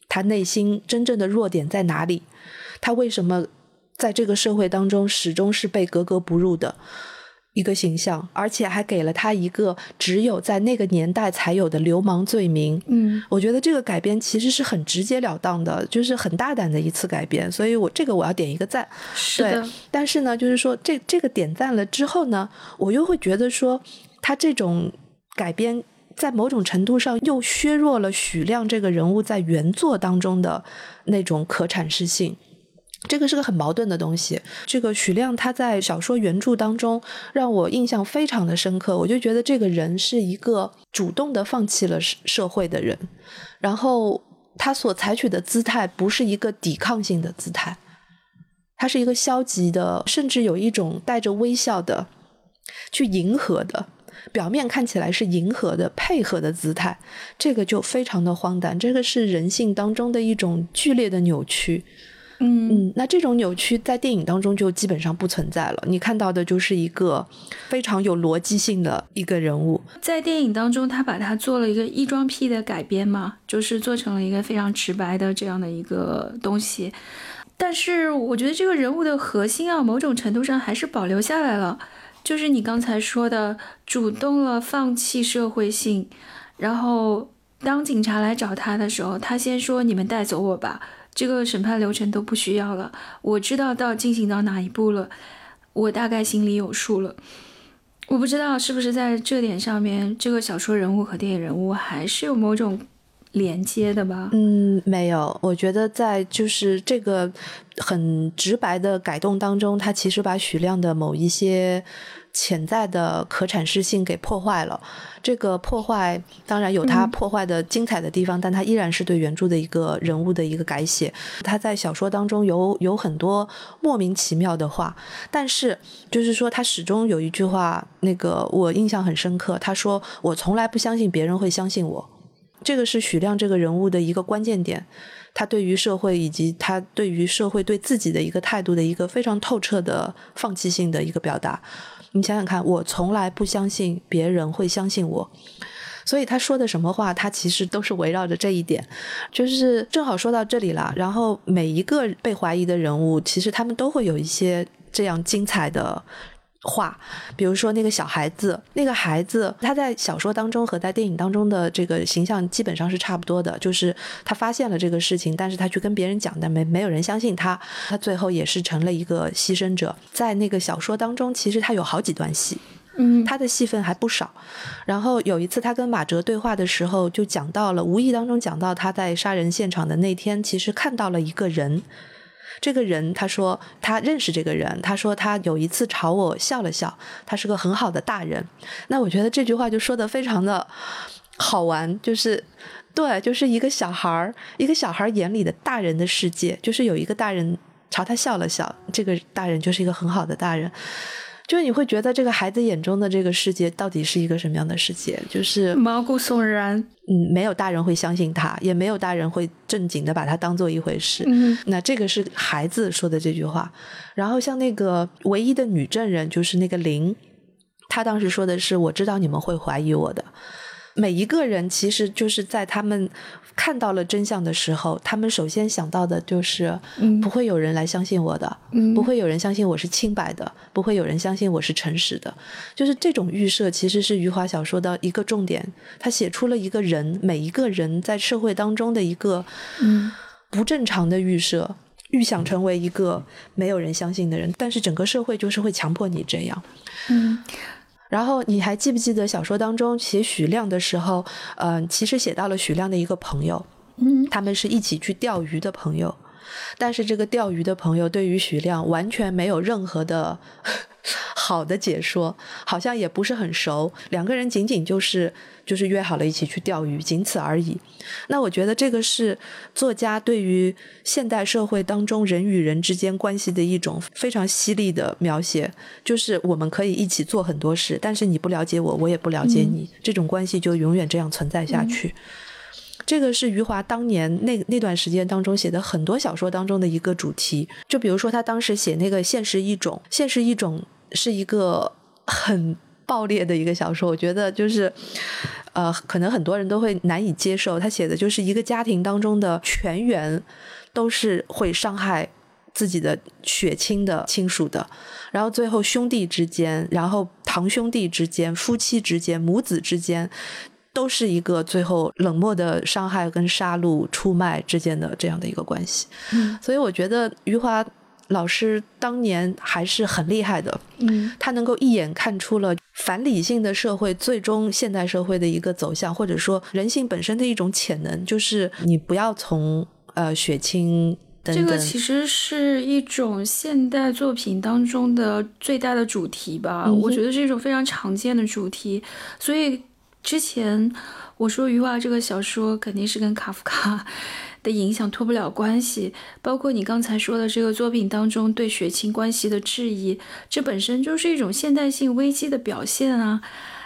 他内心真正的弱点在哪里，他为什么在这个社会当中始终是被格格不入的。一个形象，而且还给了他一个只有在那个年代才有的流氓罪名。嗯，我觉得这个改编其实是很直截了当的，就是很大胆的一次改编，所以我这个我要点一个赞。是的，但是呢，就是说这这个点赞了之后呢，我又会觉得说，他这种改编在某种程度上又削弱了许亮这个人物在原作当中的那种可阐释性。这个是个很矛盾的东西。这个许亮他在小说原著当中让我印象非常的深刻，我就觉得这个人是一个主动的放弃了社会的人，然后他所采取的姿态不是一个抵抗性的姿态，他是一个消极的，甚至有一种带着微笑的去迎合的，表面看起来是迎合的、配合的姿态，这个就非常的荒诞。这个是人性当中的一种剧烈的扭曲。嗯嗯，那这种扭曲在电影当中就基本上不存在了。你看到的就是一个非常有逻辑性的一个人物。在电影当中，他把它做了一个异装癖的改编嘛，就是做成了一个非常直白的这样的一个东西。但是我觉得这个人物的核心啊，某种程度上还是保留下来了。就是你刚才说的，主动了放弃社会性，然后当警察来找他的时候，他先说：“你们带走我吧。”这个审判流程都不需要了，我知道到进行到哪一步了，我大概心里有数了。我不知道是不是在这点上面，这个小说人物和电影人物还是有某种连接的吧？嗯，没有。我觉得在就是这个很直白的改动当中，他其实把许亮的某一些。潜在的可阐释性给破坏了，这个破坏当然有它破坏的精彩的地方，但它依然是对原著的一个人物的一个改写。他在小说当中有有很多莫名其妙的话，但是就是说他始终有一句话，那个我印象很深刻。他说：“我从来不相信别人会相信我。”这个是许亮这个人物的一个关键点，他对于社会以及他对于社会对自己的一个态度的一个非常透彻的放弃性的一个表达。你想想看，我从来不相信别人会相信我，所以他说的什么话，他其实都是围绕着这一点。就是正好说到这里了，然后每一个被怀疑的人物，其实他们都会有一些这样精彩的。话，比如说那个小孩子，那个孩子他在小说当中和在电影当中的这个形象基本上是差不多的，就是他发现了这个事情，但是他去跟别人讲，但没没有人相信他，他最后也是成了一个牺牲者。在那个小说当中，其实他有好几段戏，嗯，他的戏份还不少。然后有一次他跟马哲对话的时候，就讲到了，无意当中讲到他在杀人现场的那天，其实看到了一个人。这个人他说他认识这个人，他说他有一次朝我笑了笑，他是个很好的大人。那我觉得这句话就说的非常的好玩，就是对，就是一个小孩儿，一个小孩眼里的大人的世界，就是有一个大人朝他笑了笑，这个大人就是一个很好的大人。就是你会觉得这个孩子眼中的这个世界到底是一个什么样的世界？就是毛骨悚然。嗯，没有大人会相信他，也没有大人会正经的把他当做一回事。嗯，那这个是孩子说的这句话。然后像那个唯一的女证人，就是那个林，她当时说的是：“我知道你们会怀疑我的。”每一个人其实就是在他们看到了真相的时候，他们首先想到的就是，不会有人来相信我的，嗯不会有人相信我是清白的，不会有人相信我是诚实的。就是这种预设，其实是余华小说的一个重点。他写出了一个人，每一个人在社会当中的一个嗯不正常的预设。预想成为一个没有人相信的人，但是整个社会就是会强迫你这样。嗯然后你还记不记得小说当中写许亮的时候，嗯、其实写到了许亮的一个朋友，嗯。他们是一起去钓鱼的朋友，但是这个钓鱼的朋友对于许亮完全没有任何的 (laughs) 好的解说，好像也不是很熟，两个人仅仅就是就是约好了一起去钓鱼，仅此而已。那我觉得这个是作家对于现代社会当中人与人之间关系的一种非常犀利的描写，就是我们可以一起做很多事，但是你不了解我，我也不了解你，这种关系就永远这样存在下去。这个是余华当年那那段时间当中写的很多小说当中的一个主题。就比如说他当时写那个《现实一种》，《现实一种》是一个很爆裂的一个小说，我觉得就是。呃，可能很多人都会难以接受。他写的就是一个家庭当中的全员都是会伤害自己的血亲的亲属的，然后最后兄弟之间，然后堂兄弟之间、夫妻之间、母子之间，都是一个最后冷漠的伤害跟杀戮、出卖之间的这样的一个关系。嗯所以我觉得余华老师当年还是很厉害的，嗯他能够一眼看出了反理性的社会最终现代社会的一个走向，或者说人性本身的一种潜能，就是你不要从呃血亲等等。这个其实是一种现代作品当中的最大的主题吧，嗯我觉得是一种非常常见的主题。所以之前我说余华这个小说肯定是跟卡夫卡的影响脱不了关系，包括你刚才说的这个作品当中对血亲关系的质疑，这本身就是一种现代性危机的表现啊。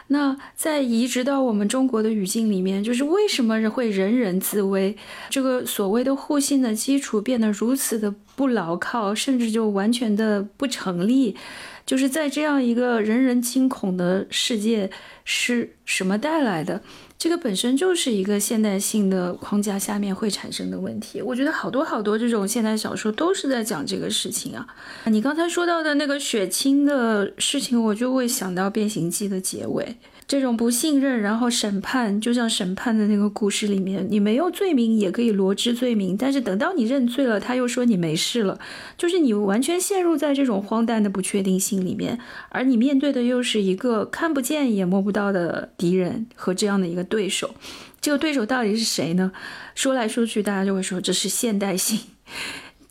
那在移植到我们中国的语境里面，就是为什么会人人自危？这个所谓的互信的基础变得如此的不牢靠，甚至就完全的不成立。就是在这样一个人人惊恐的世界，是什么带来的？这个本身就是一个现代性的框架下面会产生的问题。我觉得好多好多这种现代小说都是在讲这个事情啊。你刚才说到的那个血清的事情，我就会想到《变形记》的结尾。这种不信任，然后审判，就像审判的那个故事里面，你没有罪名也可以罗织罪名，但是等到你认罪了，他又说你没事了，就是你完全陷入在这种荒诞的不确定性里面，而你面对的又是一个看不见也摸不到的敌人和这样的一个对手，这个对手到底是谁呢？说来说去，大家就会说这是现代性，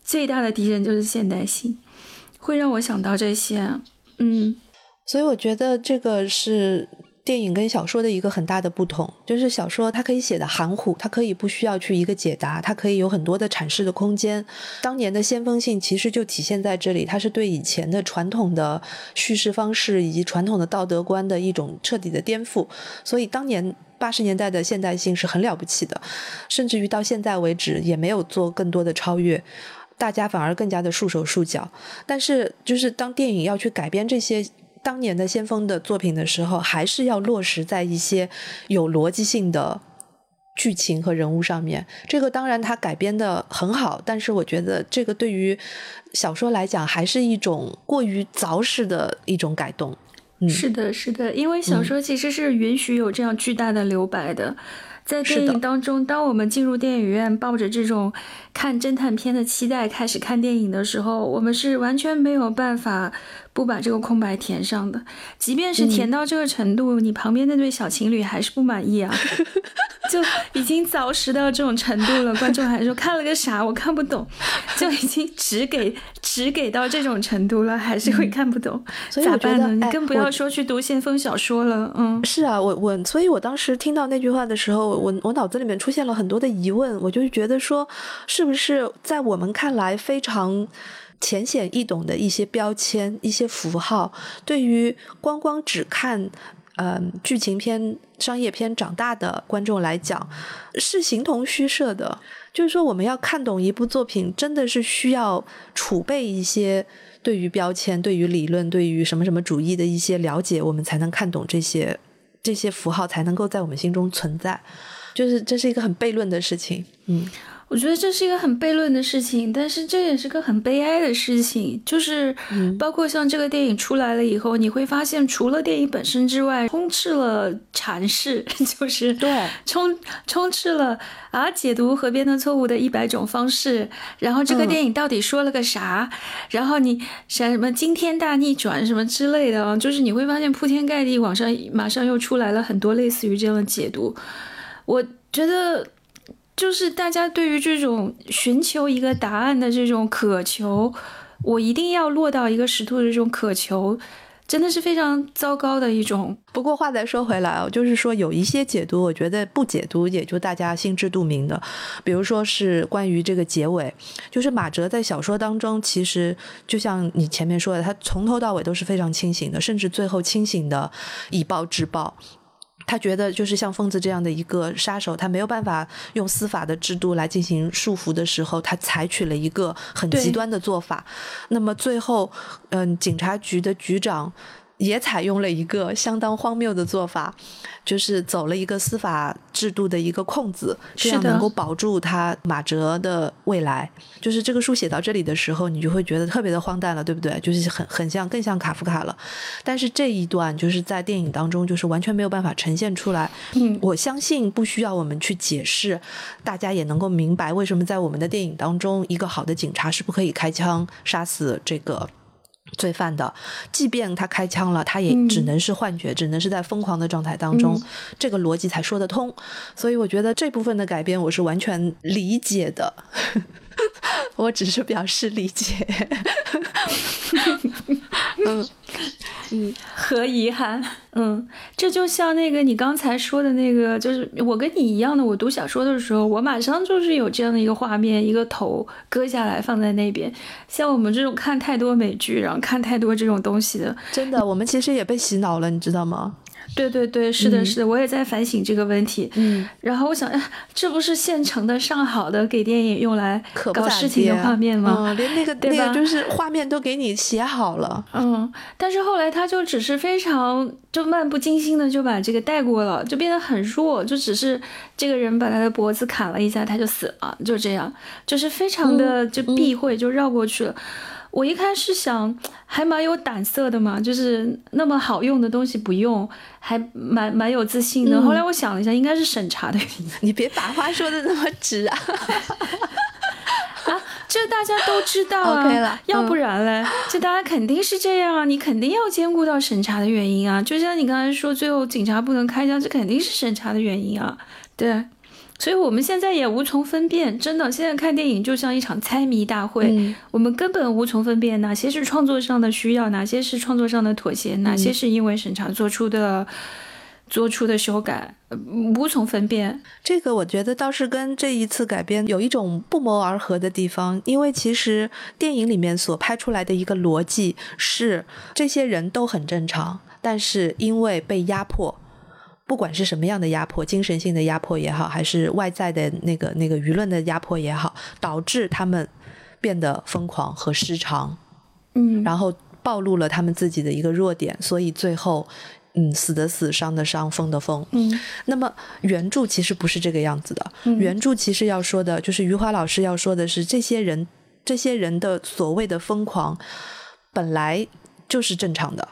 最大的敌人就是现代性，(laughs) 会让我想到这些，嗯。所以我觉得这个是电影跟小说的一个很大的不同，就是小说它可以写的含糊，它可以不需要去一个解答，它可以有很多的阐释的空间。当年的先锋性其实就体现在这里，它是对以前的传统的叙事方式以及传统的道德观的一种彻底的颠覆。所以当年。八十年代的现代性是很了不起的，甚至于到现在为止也没有做更多的超越，大家反而更加的束手束脚。但是，就是当电影要去改编这些当年的先锋的作品的时候，还是要落实在一些有逻辑性的剧情和人物上面。这个当然它改编的很好，但是我觉得这个对于小说来讲，还是一种过于凿实的一种改动。嗯，是的，是的，因为小说其实是允许有这样巨大的留白的。在电影当中，当我们进入电影院，抱着这种看侦探片的期待开始看电影的时候，我们是完全没有办法不把这个空白填上的。即便是填到这个程度，嗯、你旁边那对小情侣还是不满意啊，(laughs) 就已经凿实到这种程度了。观众还说看了个啥，我看不懂，就已经只给只给到这种程度了，还是会看不懂。嗯、所以咋办呢？哎、你更不要说去读先锋小说了。嗯，是啊，我我，所以我当时听到那句话的时候。我我脑子里面出现了很多的疑问，我就觉得说，是不是在我们看来非常浅显易懂的一些标签、一些符号，对于光光只看呃剧情片、商业片长大的观众来讲，是形同虚设的。就是说，我们要看懂一部作品，真的是需要储备一些对于标签、对于理论、对于什么什么主义的一些了解，我们才能看懂这些。这些符号才能够在我们心中存在，就是这是一个很悖论的事情，嗯。我觉得这是一个很悖论的事情，但是这也是个很悲哀的事情。就是包括像这个电影出来了以后，你会发现，除了电影本身之外，充斥了阐释，(laughs) 就是对充充斥了啊解读河边的错误的一百种方式。然后这个电影到底说了个啥？然后你啥什么惊天大逆转什么之类的啊？就是你会发现铺天盖地，网上马上又出来了很多类似于这样的解读。我觉得。就是大家对于这种寻求一个答案的这种渴求，我一定要落到一个石头的这种渴求，真的是非常糟糕的一种。不过话再说回来哦，就是说有一些解读，我觉得不解读也就大家心知肚明的。比如说是关于这个结尾，就是马哲在小说当中，其实就像你前面说的，他从头到尾都是非常清醒的，甚至最后清醒的以暴制暴。他觉得，就是像疯子这样的一个杀手，他没有办法用司法的制度来进行束缚的时候，他采取了一个很极端的做法。那么最后，嗯，警察局的局长。也采用了一个相当荒谬的做法，就是走了一个司法制度的一个空子，这样能够保住他马哲的未来。就是这个书写到这里的时候，你就会觉得特别的荒诞了，对不对？就是很很像，更像卡夫卡了。但是这一段就是在电影当中，就是完全没有办法呈现出来。嗯，我相信不需要我们去解释，大家也能够明白为什么在我们的电影当中，一个好的警察是不可以开枪杀死这个。罪犯的，即便他开枪了，他也只能是幻觉，只能是在疯狂的状态当中，这个逻辑才说得通。所以我觉得这部分的改编我是完全理解的，(laughs) 我只是表示理解。(laughs) 嗯。嗯，和遗憾，嗯，这就像那个你刚才说的那个，就是我跟你一样的，我读小说的时候，我马上就是有这样的一个画面，一个头割下来放在那边。像我们这种看太多美剧，然后看太多这种东西的，真的，我们其实也被洗脑了，你知道吗？对对对，是的，是的，我也在反省这个问题。嗯，然后我想，这不是现成的上好的给电影用来搞事情的画面吗？连那个 (laughs) 那个就是画面都给你写好了。嗯，但是后来他就只是非常就漫不经心的就把这个带过了，就变得很弱，就只是这个人把他的脖子砍了一下，他就死了，就这样，就是非常的就避讳，就绕过去了。我一开始想还蛮有胆色的嘛，就是那么好用的东西不用，还蛮蛮有自信的。后来我想了一下，应该是审查的原因。(laughs) 你别把话说的那么直啊！(laughs) 啊，这大家都知道啊，要不然嘞，这大家肯定是这样啊，你肯定要兼顾到审查的原因啊。就像你刚才说，最后警察不能开枪，这肯定是审查的原因啊，对。所以我们现在也无从分辨，真的，现在看电影就像一场猜谜大会，我们根本无从分辨哪些是创作上的需要，哪些是创作上的妥协，哪些是因为审查做出的做出的修改，无从分辨。这个我觉得倒是跟这一次改编有一种不谋而合的地方，因为其实电影里面所拍出来的一个逻辑是，这些人都很正常，但是因为被压迫。不管是什么样的压迫，精神性的压迫也好，还是外在的那个那个舆论的压迫也好，导致他们变得疯狂和失常，嗯，然后暴露了他们自己的一个弱点，所以最后，嗯，死的死，伤的伤，疯的疯，嗯。那么原著其实不是这个样子的，原著其实要说的就是余华老师要说的是，这些人这些人的所谓的疯狂，本来就是正常的。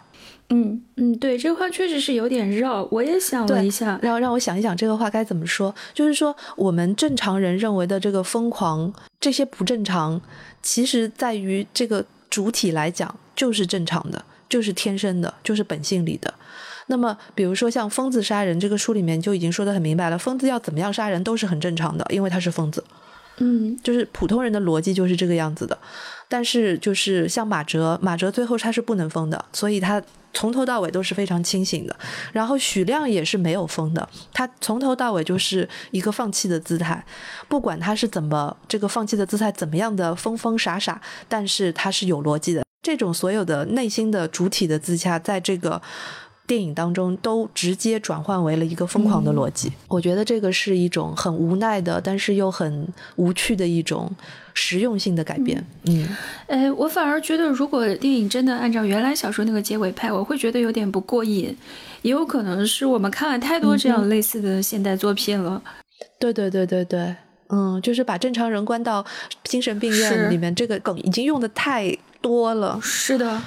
嗯嗯，对，这话确实是有点绕。我也想了一下，然后让我想一想这个话该怎么说。就是说，我们正常人认为的这个疯狂，这些不正常，其实在于这个主体来讲就是正常的，就是天生的，就是本性里的。那么，比如说像疯子杀人，这个书里面就已经说的很明白了，疯子要怎么样杀人都是很正常的，因为他是疯子。嗯，就是普通人的逻辑就是这个样子的。但是，就是像马哲，马哲最后他是不能疯的，所以他。从头到尾都是非常清醒的，然后许亮也是没有疯的，他从头到尾就是一个放弃的姿态，不管他是怎么这个放弃的姿态怎么样的疯疯傻傻，但是他是有逻辑的。这种所有的内心的主体的自洽，在这个电影当中都直接转换为了一个疯狂的逻辑。我觉得这个是一种很无奈的，但是又很无趣的一种实用性的改变。嗯，哎，我反而觉得，如果电影真的按照原来小说那个结尾拍，我会觉得有点不过瘾。也有可能是我们看了太多这样类似的现代作品了。对对对对对，嗯，就是把正常人关到精神病院里面，这个梗已经用的太。多了，是的，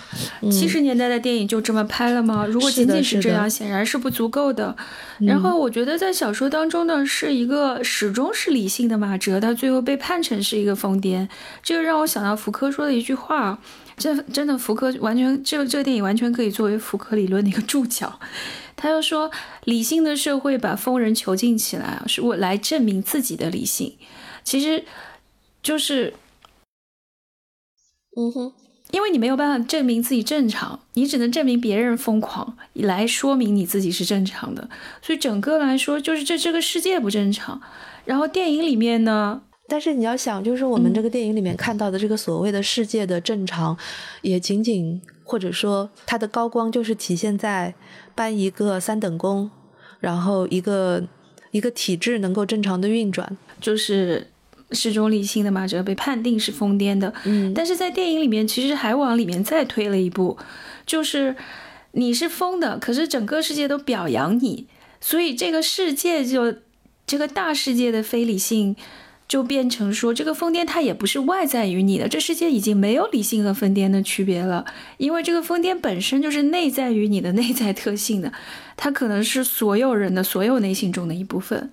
七十年代的电影就这么拍了吗？如果仅仅是这样，显然是不足够的。然后我觉得在小说当中呢，是一个始终是理性的马哲，他最后被判成是一个疯癫，这个让我想到福柯说的一句话，这真的福柯完全这个这个电影完全可以作为福柯理论的一个注脚。(laughs) 他又说，理性的社会把疯人囚禁起来啊，是为来证明自己的理性，其实就是，嗯哼。因为你没有办法证明自己正常，你只能证明别人疯狂来说明你自己是正常的。所以整个来说，就是这这个世界不正常。然后电影里面呢，但是你要想，就是我们这个电影里面看到的这个所谓的世界的正常，也仅仅或者说它的高光就是体现在搬一个三等功，然后一个一个体制能够正常的运转，就是。始终理性的马哲被判定是疯癫的，嗯，但是在电影里面其实还往里面再推了一步，就是你是疯的，可是整个世界都表扬你，所以这个世界就这个大世界的非理性就变成说这个疯癫它也不是外在于你的，这世界已经没有理性和疯癫的区别了，因为这个疯癫本身就是内在于你的内在特性的，它可能是所有人的所有内心中的一部分。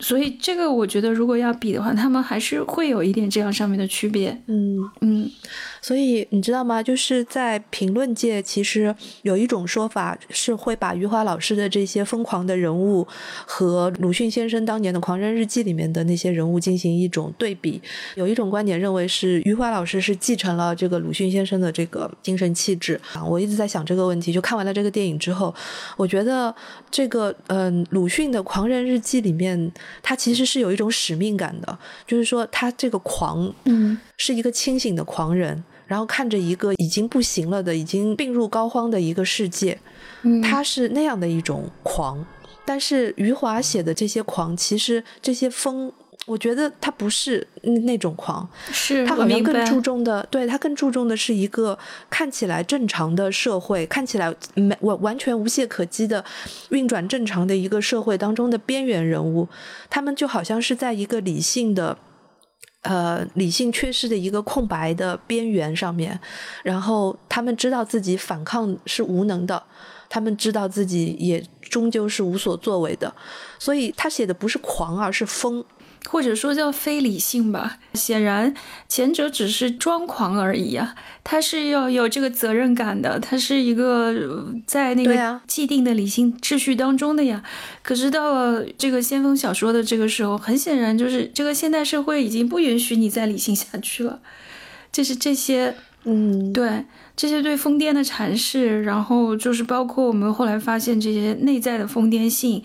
所以这个我觉得，如果要比的话，他们还是会有一点这样上面的区别。嗯嗯，所以你知道吗？就是在评论界，其实有一种说法是会把余华老师的这些疯狂的人物和鲁迅先生当年的《狂人日记》里面的那些人物进行一种对比。有一种观点认为是余华老师是继承了这个鲁迅先生的这个精神气质。啊，我一直在想这个问题。就看完了这个电影之后，我觉得这个嗯，鲁迅的《狂人日记》里面。他其实是有一种使命感的，就是说他这个狂，嗯，是一个清醒的狂人，然后看着一个已经不行了的、已经病入膏肓的一个世界，他是那样的一种狂。但是余华写的这些狂，其实这些疯。我觉得他不是那种狂，是他好像更注重的，对他更注重的是一个看起来正常的社会，看起来没完完全无懈可击的运转正常的一个社会当中的边缘人物，他们就好像是在一个理性的，呃，理性缺失的一个空白的边缘上面，然后他们知道自己反抗是无能的，他们知道自己也终究是无所作为的，所以他写的不是狂，而是疯。或者说叫非理性吧，显然前者只是装狂而已啊，他是要有这个责任感的，他是一个在那个既定的理性秩序当中的呀。可是到了这个先锋小说的这个时候，很显然就是这个现代社会已经不允许你再理性下去了，就是这些，嗯，对这些对疯癫的阐释，然后就是包括我们后来发现这些内在的疯癫性。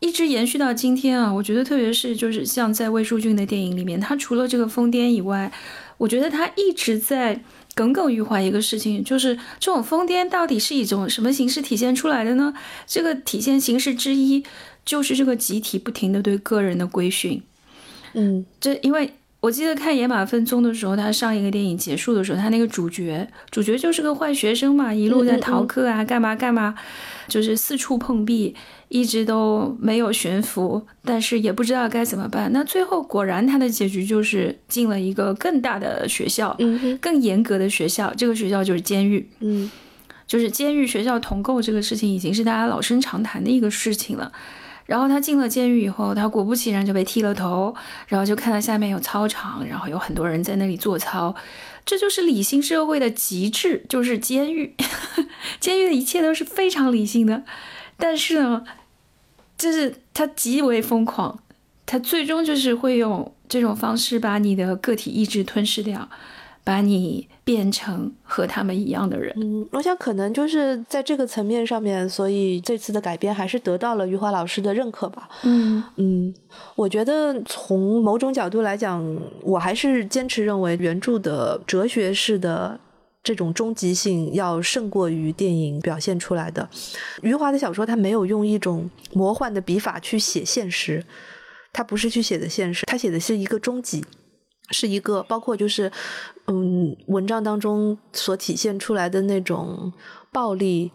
一直延续到今天啊，我觉得特别是就是像在魏书俊的电影里面，他除了这个疯癫以外，我觉得他一直在耿耿于怀一个事情，就是这种疯癫到底是一种什么形式体现出来的呢？这个体现形式之一就是这个集体不停的对个人的规训。嗯，这因为我记得看《野马分鬃》的时候，他上一个电影结束的时候，他那个主角主角就是个坏学生嘛，一路在逃课啊，干嘛干嘛，就是四处碰壁。一直都没有悬浮，但是也不知道该怎么办。那最后果然他的结局就是进了一个更大的学校，嗯，更严格的学校。这个学校就是监狱，嗯，就是监狱学校同构这个事情已经是大家老生常谈的一个事情了。然后他进了监狱以后，他果不其然就被剃了头，然后就看到下面有操场，然后有很多人在那里做操。这就是理性社会的极致，就是监狱。(laughs) 监狱的一切都是非常理性的，但是呢。就是他极为疯狂，他最终就是会用这种方式把你的个体意志吞噬掉，把你变成和他们一样的人。嗯，我想可能就是在这个层面上面，所以这次的改编还是得到了余华老师的认可吧。嗯嗯，我觉得从某种角度来讲，我还是坚持认为原著的哲学式的这种终极性要胜过于电影表现出来的。余华的小说他没有用一种魔幻的笔法去写现实，他不是去写的现实，他写的是一个终极，是一个包括就是嗯文章当中所体现出来的那种暴力。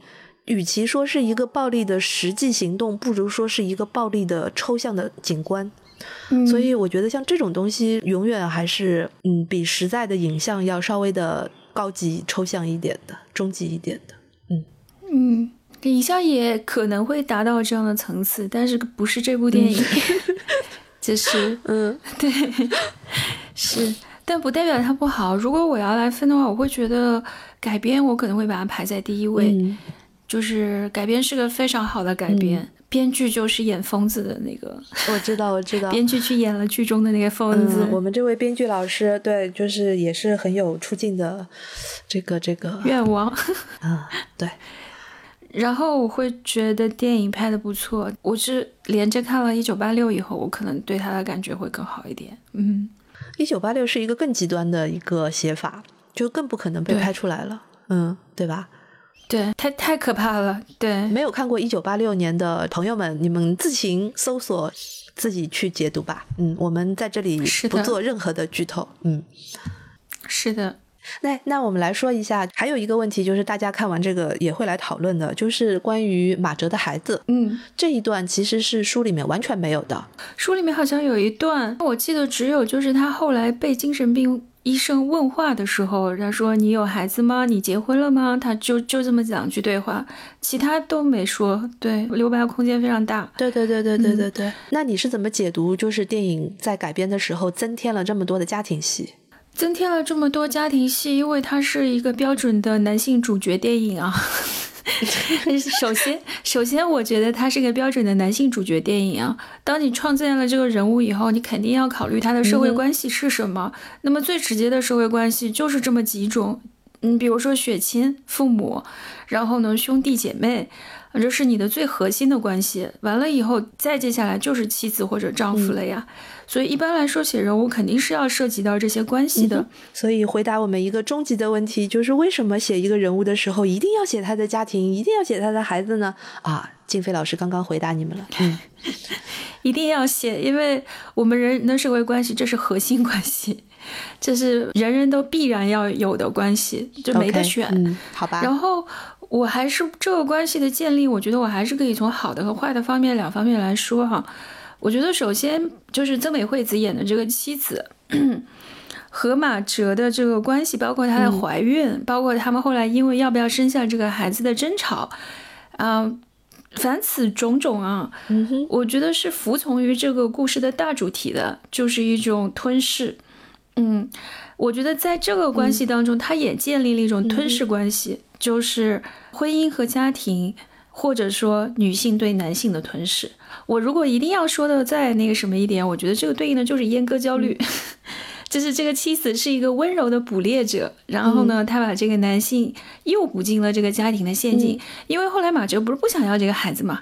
与其说是一个暴力的实际行动，不如说是一个暴力的抽象的景观。所以我觉得像这种东西，永远还是嗯，比实在的影像要稍微的高级、抽象一点的、终极一点的。嗯。嗯，影像也可能会达到这样的层次，但是不是这部电影，(laughs) 就是嗯，(laughs) 对，是，但不代表它不好。如果我要来分的话，我会觉得改编我可能会把它排在第一位。就是改编是个非常好的改编，编剧就是演疯子的那个，我知道，我知道，编剧去演了剧中的那个疯子。我们这位编剧老师，对，就是也是很有出镜的这个这个愿望啊，对。(laughs) 然后我会觉得电影拍的不错，我是连着看了《一九八六》以后，我可能对他的感觉会更好一点。嗯，《一九八六》是一个更极端的一个写法，就更不可能被拍出来了，嗯，对吧？对，太太可怕了。对，没有看过一九八六年的朋友们，你们自行搜索，自己去解读吧。嗯，我们在这里不做任何的剧透。嗯，是的。那那我们来说一下，还有一个问题就是大家看完这个也会来讨论的，就是关于马哲的孩子。嗯，这一段其实是书里面完全没有的。书里面好像有一段，我记得只有就是他后来被精神病。医生问话的时候，他说：“你有孩子吗？你结婚了吗？”他就就这么两句对话，其他都没说。对，留白空间非常大。对对对对对对对。那你是怎么解读？就是电影在改编的时候增添了这么多的家庭戏，增添了这么多家庭戏，因为它是一个标准的男性主角电影啊。(laughs) 首先，首先，我觉得它是个标准的男性主角电影啊。当你创建了这个人物以后，你肯定要考虑他的社会关系是什么。那么最直接的社会关系就是这么几种，嗯，比如说血亲、父母，然后呢兄弟姐妹，这是你的最核心的关系。完了以后，再接下来就是妻子或者丈夫了呀。所以一般来说，写人物肯定是要涉及到这些关系的。所以回答我们一个终极的问题，就是为什么写一个人物的时候，一定要写他的家庭，一定要写他的孩子呢？啊，静飞老师刚刚回答你们了。嗯，(laughs) 一定要写，因为我们人的社会关系，这是核心关系，这是人人都必然要有的关系，就没得选。嗯，好吧。然后我还是这个关系的建立，我觉得我还是可以从好的和坏的方面两方面来说哈。我觉得首先就是曾美惠子演的这个妻子 (clears throat) 和马哲的这个关系，包括她的怀孕，包括他们后来因为要不要生下这个孩子的争吵，啊，凡此种种啊，我觉得是服从于这个故事的大主题的，就是一种吞噬。嗯，我觉得在这个关系当中，他也建立了一种吞噬关系，就是婚姻和家庭。或者说女性对男性的吞噬，我如果一定要说的再那个什么一点，我觉得这个对应的就是阉割焦虑，(laughs) 就是这个妻子是一个温柔的捕猎者，然后呢，他把这个男性诱捕进了这个家庭的陷阱，因为后来马哲不是不想要这个孩子嘛，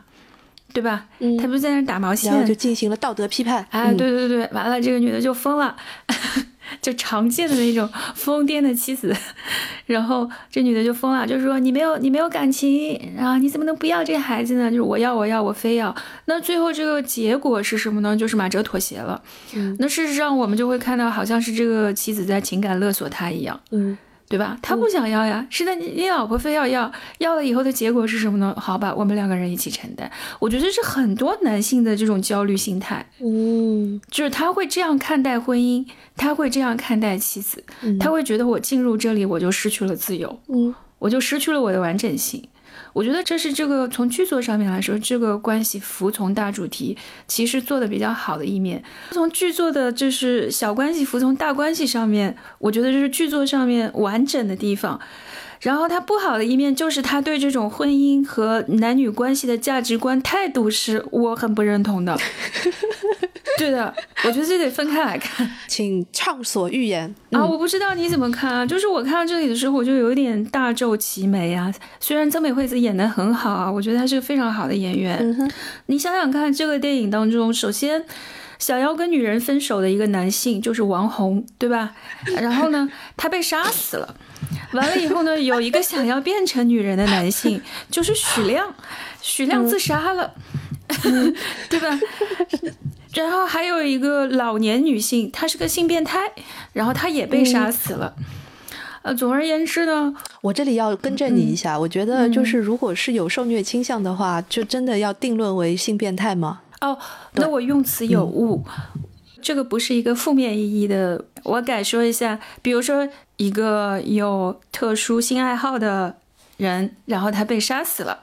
对吧？嗯，他不是在那打毛线，然后就进行了道德批判，啊，对对对，完了这个女的就疯了。(laughs) 就常见的那种疯癫的妻子，(laughs) 然后这女的就疯了，就是说你没有你没有感情啊，你怎么能不要这孩子呢？就是我要我要我非要。那最后这个结果是什么呢？就是马哲妥协了。嗯，那事实上我们就会看到，好像是这个妻子在情感勒索他一样。嗯。对吧？他不想要呀，是的，你你老婆非要要，要了以后的结果是什么呢？好吧，我们两个人一起承担。我觉得是很多男性的这种焦虑心态，嗯，就是他会这样看待婚姻，他会这样看待妻子，他会觉得我进入这里我就失去了自由，嗯，我就失去了我的完整性。我觉得这是这个从剧作上面来说，这个关系服从大主题其实做的比较好的一面。从剧作的就是小关系服从大关系上面，我觉得这是剧作上面完整的地方。然后它不好的一面就是他对这种婚姻和男女关系的价值观态度是我很不认同的。(laughs) (laughs) 对的，我觉得这得分开来看，请畅所欲言啊！我不知道你怎么看啊？就是我看到这里的时候，我就有一点大皱齐眉啊。虽然曾美惠子演的很好啊，我觉得她是个非常好的演员。你想想看，这个电影当中，首先想要跟女人分手的一个男性就是王红，对吧？(laughs) 然后呢，他被杀死了。完了以后呢，有一个想要变成女人的男性，就是许亮，许亮自杀了，(laughs) 对吧？然后还有一个老年女性，她是个性变态，然后她也被杀死了。呃，总而言之呢，我这里要更正你一下，我觉得就是如果是有受虐倾向的话，就真的要定论为性变态吗？哦，那我用词有误，这个不是一个负面意义的，我改说一下，比如说一个有特殊性爱好的人，然后他被杀死了。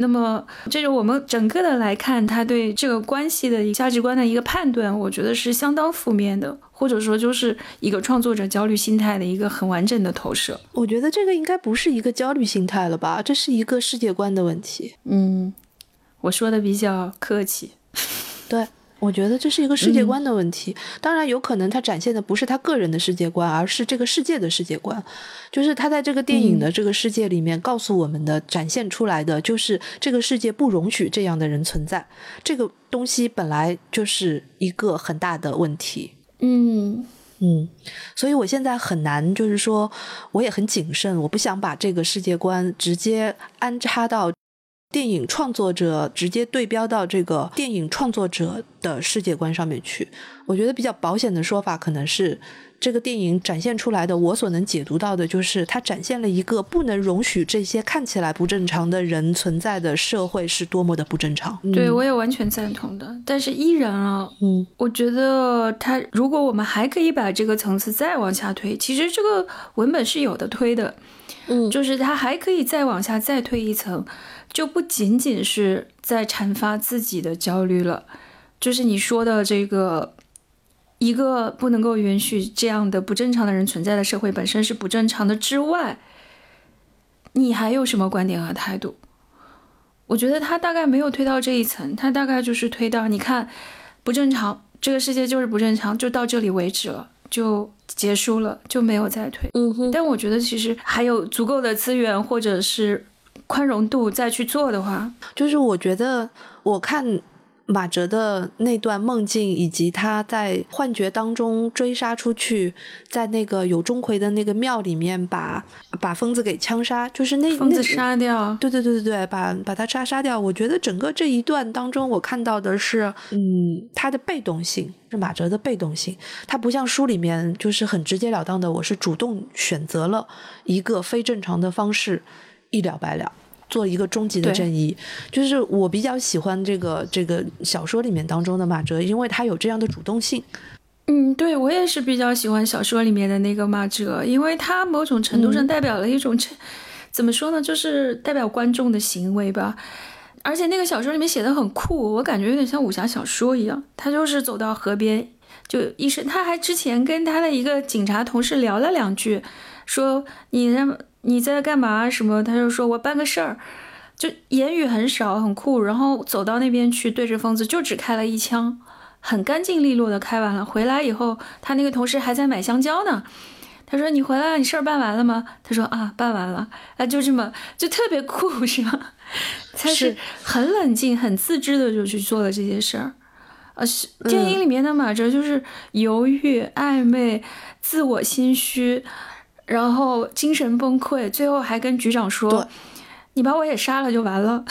那么，这是我们整个的来看，他对这个关系的价值观的一个判断，我觉得是相当负面的，或者说就是一个创作者焦虑心态的一个很完整的投射。我觉得这个应该不是一个焦虑心态了吧？这是一个世界观的问题。嗯，我说的比较客气。对。我觉得这是一个世界观的问题，当然有可能他展现的不是他个人的世界观，而是这个世界的世界观。就是他在这个电影的这个世界里面告诉我们的、展现出来的，就是这个世界不容许这样的人存在。这个东西本来就是一个很大的问题。嗯嗯，所以我现在很难，就是说我也很谨慎，我不想把这个世界观直接安插到。电影创作者直接对标到这个电影创作者的世界观上面去，我觉得比较保险的说法可能是，这个电影展现出来的，我所能解读到的，就是它展现了一个不能容许这些看起来不正常的人存在的社会是多么的不正常。对，我也完全赞同的。但是依然啊，嗯，我觉得他如果我们还可以把这个层次再往下推，其实这个文本是有的推的，嗯，就是他还可以再往下再推一层。就不仅仅是在阐发自己的焦虑了，就是你说的这个一个不能够允许这样的不正常的人存在的社会本身是不正常的之外，你还有什么观点和态度？我觉得他大概没有推到这一层，他大概就是推到你看不正常，这个世界就是不正常，就到这里为止了，就结束了，就没有再推。嗯哼。但我觉得其实还有足够的资源，或者是。宽容度再去做的话，就是我觉得我看马哲的那段梦境，以及他在幻觉当中追杀出去，在那个有钟馗的那个庙里面把把疯子给枪杀，就是那疯子杀掉，对对对对对，把把他杀杀掉。我觉得整个这一段当中，我看到的是，嗯，他的被动性是马哲的被动性，他不像书里面就是很直截了当的，我是主动选择了一个非正常的方式。一了百了，做一个终极的正义，就是我比较喜欢这个这个小说里面当中的马哲，因为他有这样的主动性。嗯，对我也是比较喜欢小说里面的那个马哲，因为他某种程度上代表了一种，怎么说呢，就是代表观众的行为吧。而且那个小说里面写的很酷，我感觉有点像武侠小说一样。他就是走到河边，就一身，他还之前跟他的一个警察同事聊了两句，说你让。你在干嘛？什么？他就说我办个事儿，就言语很少，很酷。然后走到那边去，对着疯子就只开了一枪，很干净利落的开完了。回来以后，他那个同事还在买香蕉呢。他说：“你回来了，你事儿办完了吗？”他说：“啊，办完了。”啊，就这么，就特别酷，是吧？他是很冷静、很自知的就去做了这些事儿。呃，是电影里面的马哲就是犹豫、暧昧、自我心虚。然后精神崩溃，最后还跟局长说：“你把我也杀了就完了，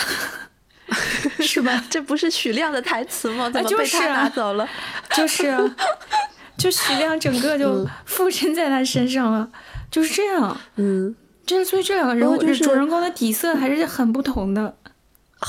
(laughs) 是吧？(laughs) ”这不是许亮的台词吗？怎么被他拿走了？就是啊，(laughs) 就许亮整个就附身在他身上了，就是这样。嗯，这所以这两个人物主人公的底色还是很不同的。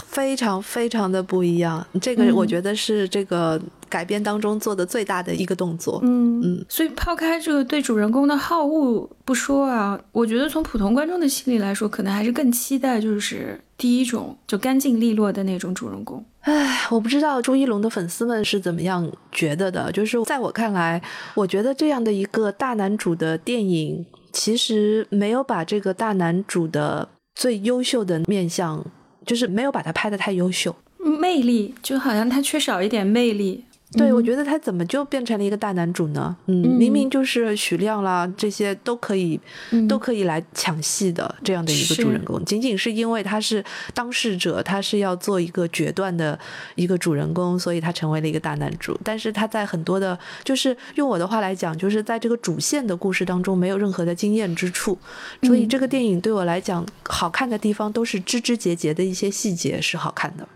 非常非常的不一样，这个我觉得是这个改编当中做的最大的一个动作。嗯嗯，所以抛开这个对主人公的好恶不说啊，我觉得从普通观众的心理来说，可能还是更期待就是第一种就干净利落的那种主人公。唉，我不知道朱一龙的粉丝们是怎么样觉得的，就是在我看来，我觉得这样的一个大男主的电影，其实没有把这个大男主的最优秀的面相。就是没有把他拍的太优秀，魅力就好像他缺少一点魅力。对，我觉得他怎么就变成了一个大男主呢？嗯，明明就是许亮啦，这些都可以，都可以来抢戏的这样的一个主人公，仅仅是因为他是当事者，他是要做一个决断的一个主人公，所以他成为了一个大男主。但是他在很多的，就是用我的话来讲，就是在这个主线的故事当中没有任何的惊艳之处。所以这个电影对我来讲，好看的地方都是枝枝节节的一些细节是好看的。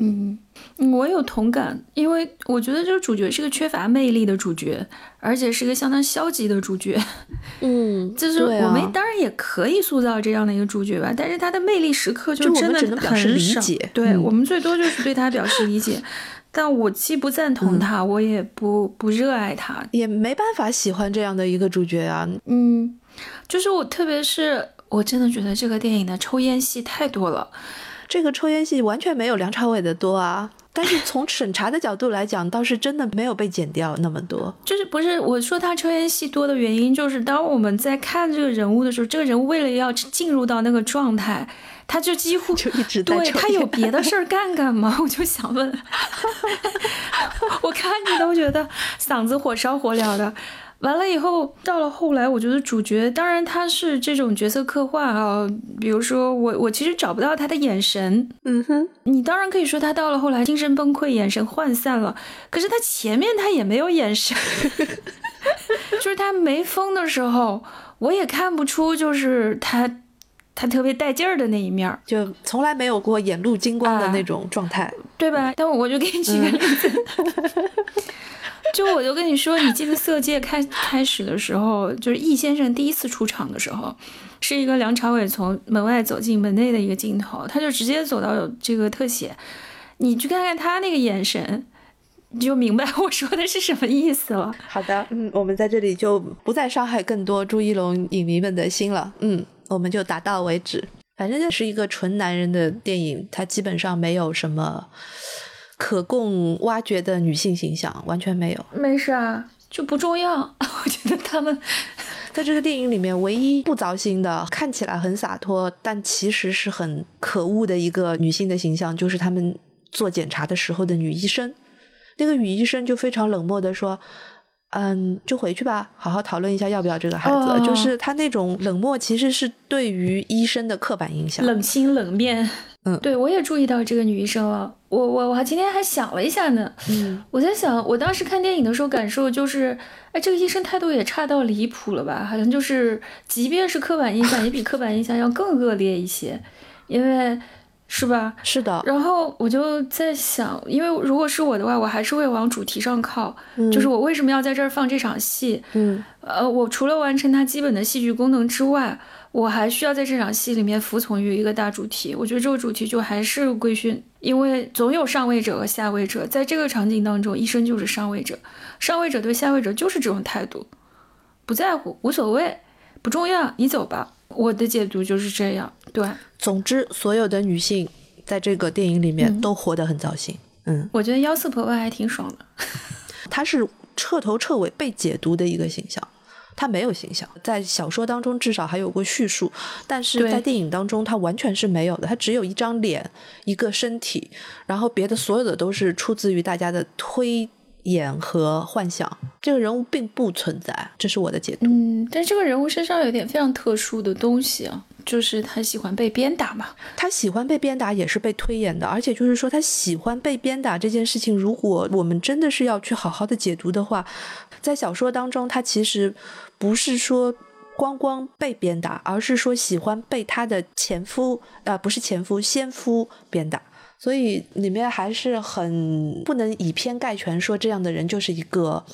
嗯，我有同感，因为我觉得这个主角是个缺乏魅力的主角，而且是一个相当消极的主角。嗯，(laughs) 就是我们当然也可以塑造这样的一个主角吧，但是他的魅力时刻就真的很少。对我们最多就是对他表示理解，(laughs) 但我既不赞同他，我也不不热爱他，也没办法喜欢这样的一个主角啊。嗯，就是我，特别是我真的觉得这个电影的抽烟戏太多了。这个抽烟戏完全没有梁朝伟的多啊，但是 (laughs) 从审查的角度来讲，倒是真的没有被剪掉那么多。就是不是我说他抽烟戏多的原因，就是当我们在看这个人物的时候，这个人物为了要进入到那个状态，他就几乎 (laughs) 就一直在对他有别的事儿干干嘛？(laughs) 我就想问，我看你都觉得嗓子火烧火燎的。完了以后，到了后来，我觉得主角当然他是这种角色刻画啊，比如说我我其实找不到他的眼神，嗯哼，你当然可以说他到了后来精神崩溃，眼神涣散了，可是他前面他也没有眼神，(laughs) 就是他没疯的时候，我也看不出就是他他特别带劲儿的那一面，就从来没有过眼露金光的那种状态，对吧？但我就给你举个例子。就我就跟你说，你记得《色戒》开开始的时候，就是易先生第一次出场的时候，是一个梁朝伟从门外走进门内的一个镜头，他就直接走到有这个特写，你去看看他那个眼神，你就明白我说的是什么意思了。好的，嗯，我们在这里就不再伤害更多朱一龙影迷们的心了，嗯，我们就打到为止。反正就是一个纯男人的电影，它基本上没有什么。可供挖掘的女性形象完全没有，没事啊，就不重要。(laughs) 我觉得他们 (laughs) 在这个电影里面唯一不糟心的，看起来很洒脱，但其实是很可恶的一个女性的形象，就是他们做检查的时候的女医生。那个女医生就非常冷漠的说：“嗯，就回去吧，好好讨论一下要不要这个孩子。”就是她那种冷漠，其实是对于医生的刻板印象，冷心冷面。嗯，对我也注意到这个女医生了。我我我还今天还想了一下呢。嗯，我在想，我当时看电影的时候感受就是，哎，这个医生态度也差到离谱了吧？好像就是，即便是刻板印象，也比刻板印象要更恶劣一些，因为是吧？是的。然后我就在想，因为如果是我的话，我还是会往主题上靠。就是我为什么要在这儿放这场戏？嗯，呃，我除了完成它基本的戏剧功能之外。我还需要在这场戏里面服从于一个大主题，我觉得这个主题就还是规训，因为总有上位者和下位者，在这个场景当中，医生就是上位者，上位者对下位者就是这种态度，不在乎，无所谓，不重要，你走吧。我的解读就是这样。对，总之，所有的女性在这个电影里面都活得很糟心。嗯，我觉得幺四婆婆还挺爽的，她是彻头彻尾被解读的一个形象。他没有形象，在小说当中至少还有过叙述，但是在电影当中他完全是没有的，他只有一张脸，一个身体，然后别的所有的都是出自于大家的推演和幻想，这个人物并不存在，这是我的解读。嗯，但这个人物身上有点非常特殊的东西啊。就是他喜欢被鞭打嘛，他喜欢被鞭打也是被推演的，而且就是说他喜欢被鞭打这件事情，如果我们真的是要去好好的解读的话，在小说当中，他其实不是说光光被鞭打，而是说喜欢被他的前夫啊，不是前夫，先夫鞭打，所以里面还是很不能以偏概全，说这样的人就是一个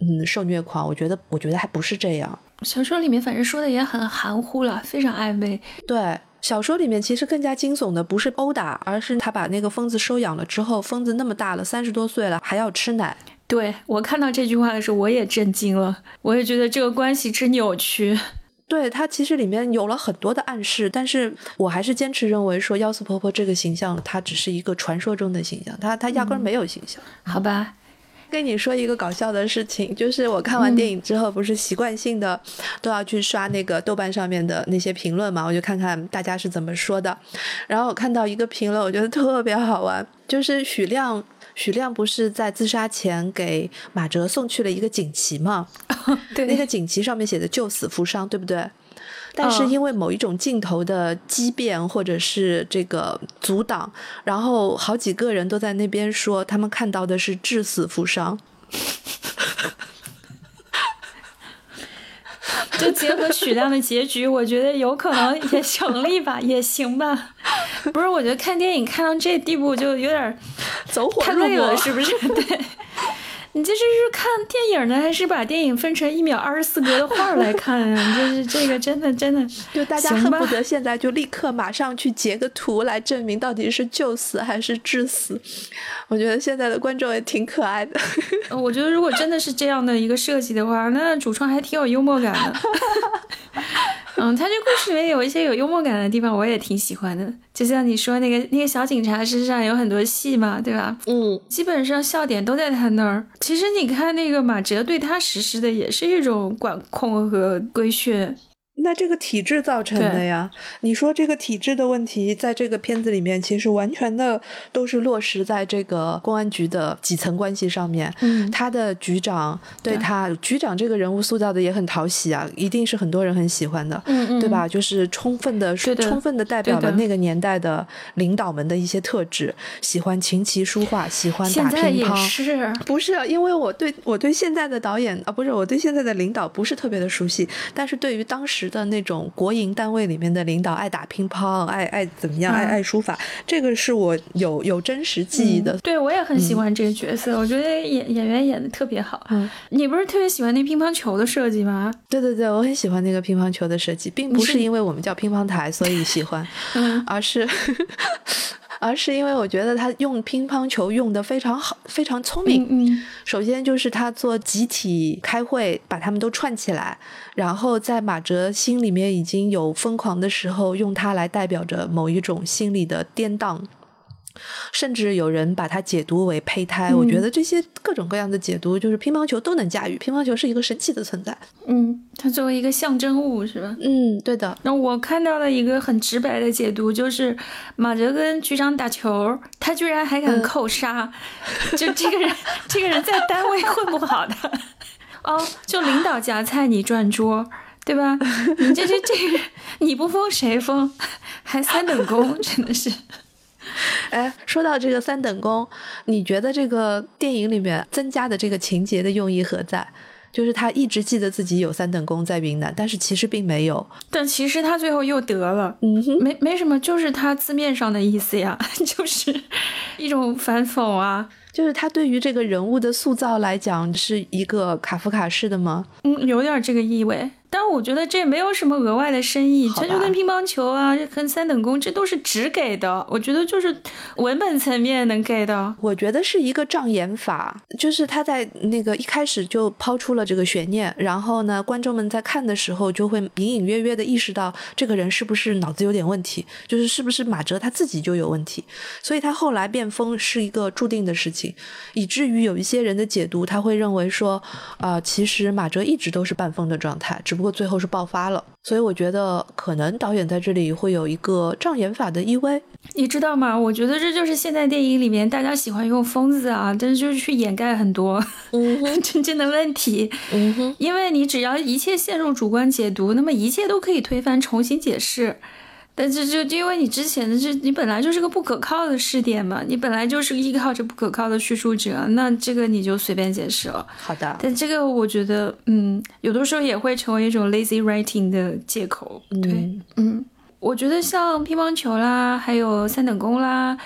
嗯受虐狂，我觉得我觉得还不是这样。小说里面反正说的也很含糊了，非常暧昧。对，小说里面其实更加惊悚的不是殴打，而是他把那个疯子收养了之后，疯子那么大了，三十多岁了，还要吃奶。对我看到这句话的时候，我也震惊了，我也觉得这个关系之扭曲。(laughs) 对他其实里面有了很多的暗示，但是我还是坚持认为说，幺四婆婆这个形象，她只是一个传说中的形象，她她压根没有形象。好吧。跟你说一个搞笑的事情，就是我看完电影之后，不是习惯性的都要去刷那个豆瓣上面的那些评论嘛，我就看看大家是怎么说的。然后我看到一个评论，我觉得特别好玩，就是许亮。许亮不是在自杀前给马哲送去了一个锦旗吗？(laughs) 对，那个锦旗上面写的“救死扶伤”，对不对？但是因为某一种镜头的畸变或者是这个阻挡，然后好几个人都在那边说他们看到的是致死扶伤。就结合许亮的结局，我觉得有可能也成立吧，也行吧。不是，我觉得看电影看到这地步就有点走火太累了，是不是？(laughs) 对。你这是是看电影呢，还是把电影分成一秒二十四格的画来看啊？就是这个真的真的，(laughs) 就大家恨不得现在就立刻马上去截个图来证明到底是救死还是致死。我觉得现在的观众也挺可爱的。(laughs) 我觉得如果真的是这样的一个设计的话，那主创还挺有幽默感的。(laughs) 嗯，他这故事里面有一些有幽默感的地方，我也挺喜欢的。就像你说那个那个小警察身上有很多戏嘛，对吧？嗯，基本上笑点都在他那儿。其实你看那个马哲对他实施的也是一种管控和规训。那这个体制造成的呀？你说这个体制的问题，在这个片子里面，其实完全的都是落实在这个公安局的几层关系上面。嗯，他的局长对他，局长这个人物塑造的也很讨喜啊，一定是很多人很喜欢的，嗯嗯，对吧？就是充分的、充分的代表了那个年代的领导们的一些特质，喜欢琴棋书画，喜欢打乒乓。是，不是？因为我对我对现在的导演啊，不是我对现在的领导不是特别的熟悉，但是对于当时。的那种国营单位里面的领导爱打乒乓，爱爱怎么样，爱爱书法，这个是我有有真实记忆的。对我也很喜欢这个角色，我觉得演演员演的特别好。嗯，你不是特别喜欢那乒乓球的设计吗？对对对，我很喜欢那个乒乓球的设计，并不是因为我们叫乒乓台所以喜欢，而是。而是因为我觉得他用乒乓球用的非常好，非常聪明。嗯，首先就是他做集体开会，把他们都串起来，然后在马哲心里面已经有疯狂的时候，用它来代表着某一种心理的颠荡。甚至有人把它解读为胚胎，我觉得这些各种各样的解读，就是乒乓球都能驾驭。乒乓球是一个神奇的存在。嗯，它作为一个象征物，是吧？嗯，对的。那我看到了一个很直白的解读，就是马哲跟局长打球，他居然还敢扣杀，就这个人，(laughs) 这个人在单位混不好的。哦，就领导夹菜你转桌，对吧？你这这这，你不封谁封？还三等功，真的是。(laughs) 哎，说到这个三等功，你觉得这个电影里面增加的这个情节的用意何在？就是他一直记得自己有三等功在云南，但是其实并没有。但其实他最后又得了，嗯哼，没没什么，就是他字面上的意思呀，(laughs) 就是一种反讽啊。就是他对于这个人物的塑造来讲，是一个卡夫卡式的吗？嗯，有点这个意味。但我觉得这没有什么额外的深意，这就跟乒乓球啊，跟三等功，这都是只给的。我觉得就是文本层面能给的。我觉得是一个障眼法，就是他在那个一开始就抛出了这个悬念，然后呢，观众们在看的时候就会隐隐约约的意识到这个人是不是脑子有点问题，就是是不是马哲他自己就有问题，所以他后来变疯是一个注定的事情，以至于有一些人的解读他会认为说，啊，其实马哲一直都是半疯的状态，只。不过最后是爆发了，所以我觉得可能导演在这里会有一个障眼法的意味，你知道吗？我觉得这就是现在电影里面大家喜欢用疯子啊，但是就是去掩盖很多 (laughs) 真正的问题。嗯哼，因为你只要一切陷入主观解读，那么一切都可以推翻、重新解释。但是就因为你之前的这，你本来就是个不可靠的试点嘛，你本来就是依靠着不可靠的叙述者，那这个你就随便解释了。好的，但这个我觉得，嗯，有的时候也会成为一种 lazy writing 的借口。对，嗯，我觉得像乒乓球啦，还有三等功啦，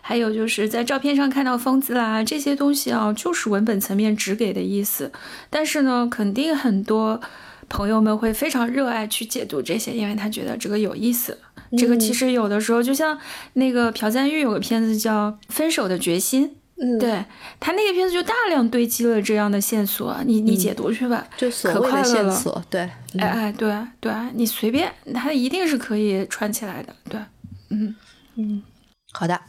还有就是在照片上看到疯子啦，这些东西啊，就是文本层面只给的意思。但是呢，肯定很多朋友们会非常热爱去解读这些，因为他觉得这个有意思。这个其实有的时候，就像那个朴赞玉有个片子叫《分手的决心》，嗯，对他那个片子就大量堆积了这样的线索，你你解读去吧，就所谓的线索，对，哎哎，对对，你随便，他一定是可以串起来的，对，嗯嗯，好的。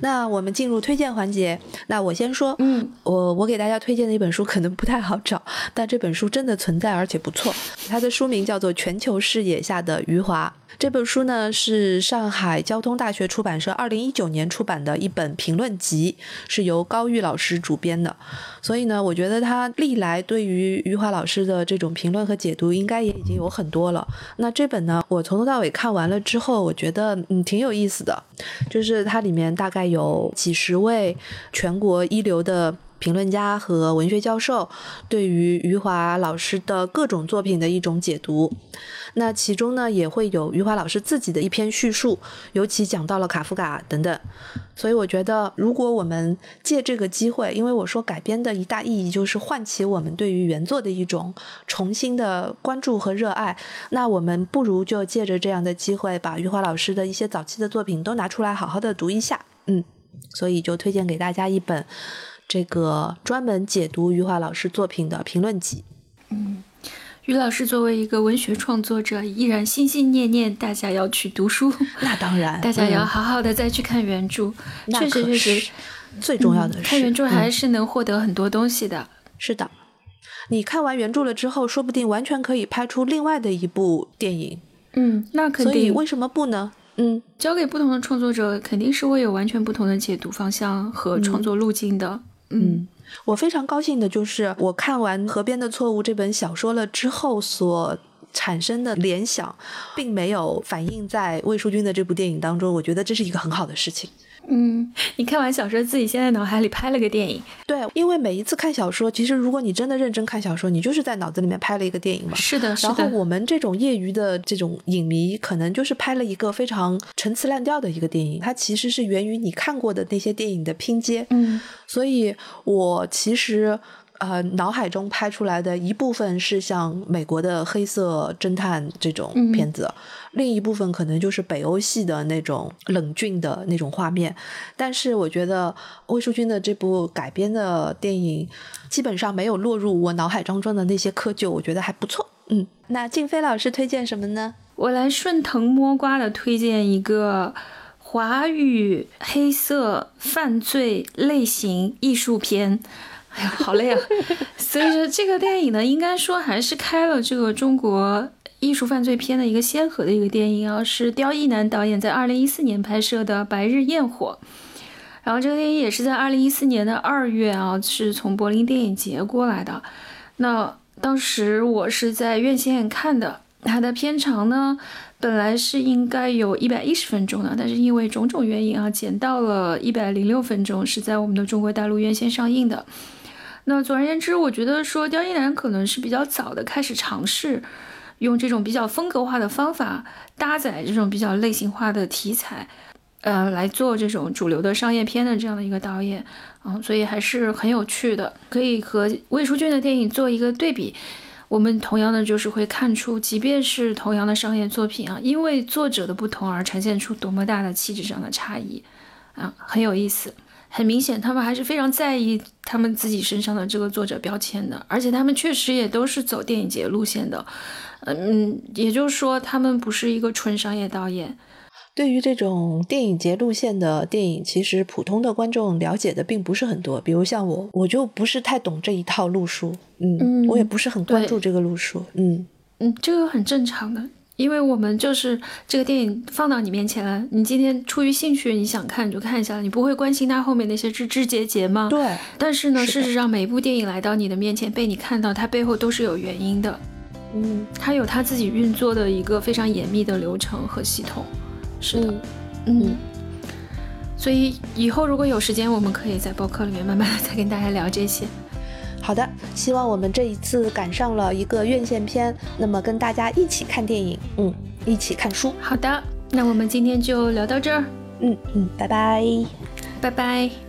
那我们进入推荐环节。那我先说，嗯，我我给大家推荐的一本书可能不太好找，但这本书真的存在而且不错。它的书名叫做《全球视野下的余华》。这本书呢是上海交通大学出版社二零一九年出版的一本评论集，是由高玉老师主编的。所以呢，我觉得他历来对于余华老师的这种评论和解读，应该也已经有很多了。那这本呢，我从头到尾看完了之后，我觉得嗯挺有意思的，就是它里面大概有几十位全国一流的。评论家和文学教授对于余华老师的各种作品的一种解读，那其中呢也会有余华老师自己的一篇叙述，尤其讲到了卡夫卡等等。所以我觉得，如果我们借这个机会，因为我说改编的一大意义就是唤起我们对于原作的一种重新的关注和热爱，那我们不如就借着这样的机会，把余华老师的一些早期的作品都拿出来好好的读一下。嗯，所以就推荐给大家一本。这个专门解读余华老师作品的评论集。嗯，余老师作为一个文学创作者，依然心心念念大家要去读书。(laughs) 那当然，(laughs) 大家要好好的再去看原著。确实，确实，最重要的是看原著还是能获得很多东西的。是的，你看完原著了之后，说不定完全可以拍出另外的一部电影。嗯，那肯定。所以为什么不呢？嗯，交给不同的创作者，肯定是会有完全不同的解读方向和创作路径的。嗯，我非常高兴的就是我看完《河边的错误》这本小说了之后所产生的联想，并没有反映在魏淑君的这部电影当中。我觉得这是一个很好的事情。嗯，你看完小说，自己现在脑海里拍了个电影。对，因为每一次看小说，其实如果你真的认真看小说，你就是在脑子里面拍了一个电影嘛。是的，是的。然后我们这种业余的这种影迷，可能就是拍了一个非常陈词滥调的一个电影。它其实是源于你看过的那些电影的拼接。嗯，所以我其实。呃，脑海中拍出来的一部分是像美国的黑色侦探这种片子，另一部分可能就是北欧系的那种冷峻的那种画面。但是我觉得魏淑君的这部改编的电影基本上没有落入我脑海当中的那些窠臼，我觉得还不错。嗯，那静飞老师推荐什么呢？我来顺藤摸瓜的推荐一个华语黑色犯罪类型艺术片。哎呀，好累啊！(laughs) 所以说这个电影呢，应该说还是开了这个中国艺术犯罪片的一个先河的一个电影啊，是刁亦男导演在二零一四年拍摄的《白日焰火》。然后这个电影也是在二零一四年的二月啊，是从柏林电影节过来的。那当时我是在院线看的，它的片长呢，本来是应该有一百一十分钟的，但是因为种种原因啊，减到了一百零六分钟，是在我们的中国大陆院线上映的。那总而言之，我觉得说刁亦男可能是比较早的开始尝试用这种比较风格化的方法搭载这种比较类型化的题材，呃，来做这种主流的商业片的这样的一个导演，嗯，所以还是很有趣的，可以和魏淑君的电影做一个对比。我们同样的就是会看出，即便是同样的商业作品啊，因为作者的不同而呈现出多么大的气质上的差异，啊，很有意思。很明显，他们还是非常在意他们自己身上的这个作者标签的，而且他们确实也都是走电影节路线的，嗯，也就是说，他们不是一个纯商业导演。对于这种电影节路线的电影，其实普通的观众了解的并不是很多。比如像我，我就不是太懂这一套路数，嗯，我也不是很关注这个路数，嗯嗯，这个很正常的。因为我们就是这个电影放到你面前了，你今天出于兴趣你想看你就看一下，你不会关心它后面那些枝枝节节吗？对。但是呢，事实上每一部电影来到你的面前被你看到，它背后都是有原因的。嗯，它有它自己运作的一个非常严密的流程和系统。是的，嗯。所以以后如果有时间，我们可以在播客里面慢慢的再跟大家聊这些。好的，希望我们这一次赶上了一个院线片，那么跟大家一起看电影，嗯，一起看书。好的，那我们今天就聊到这儿，嗯嗯，拜拜，拜拜。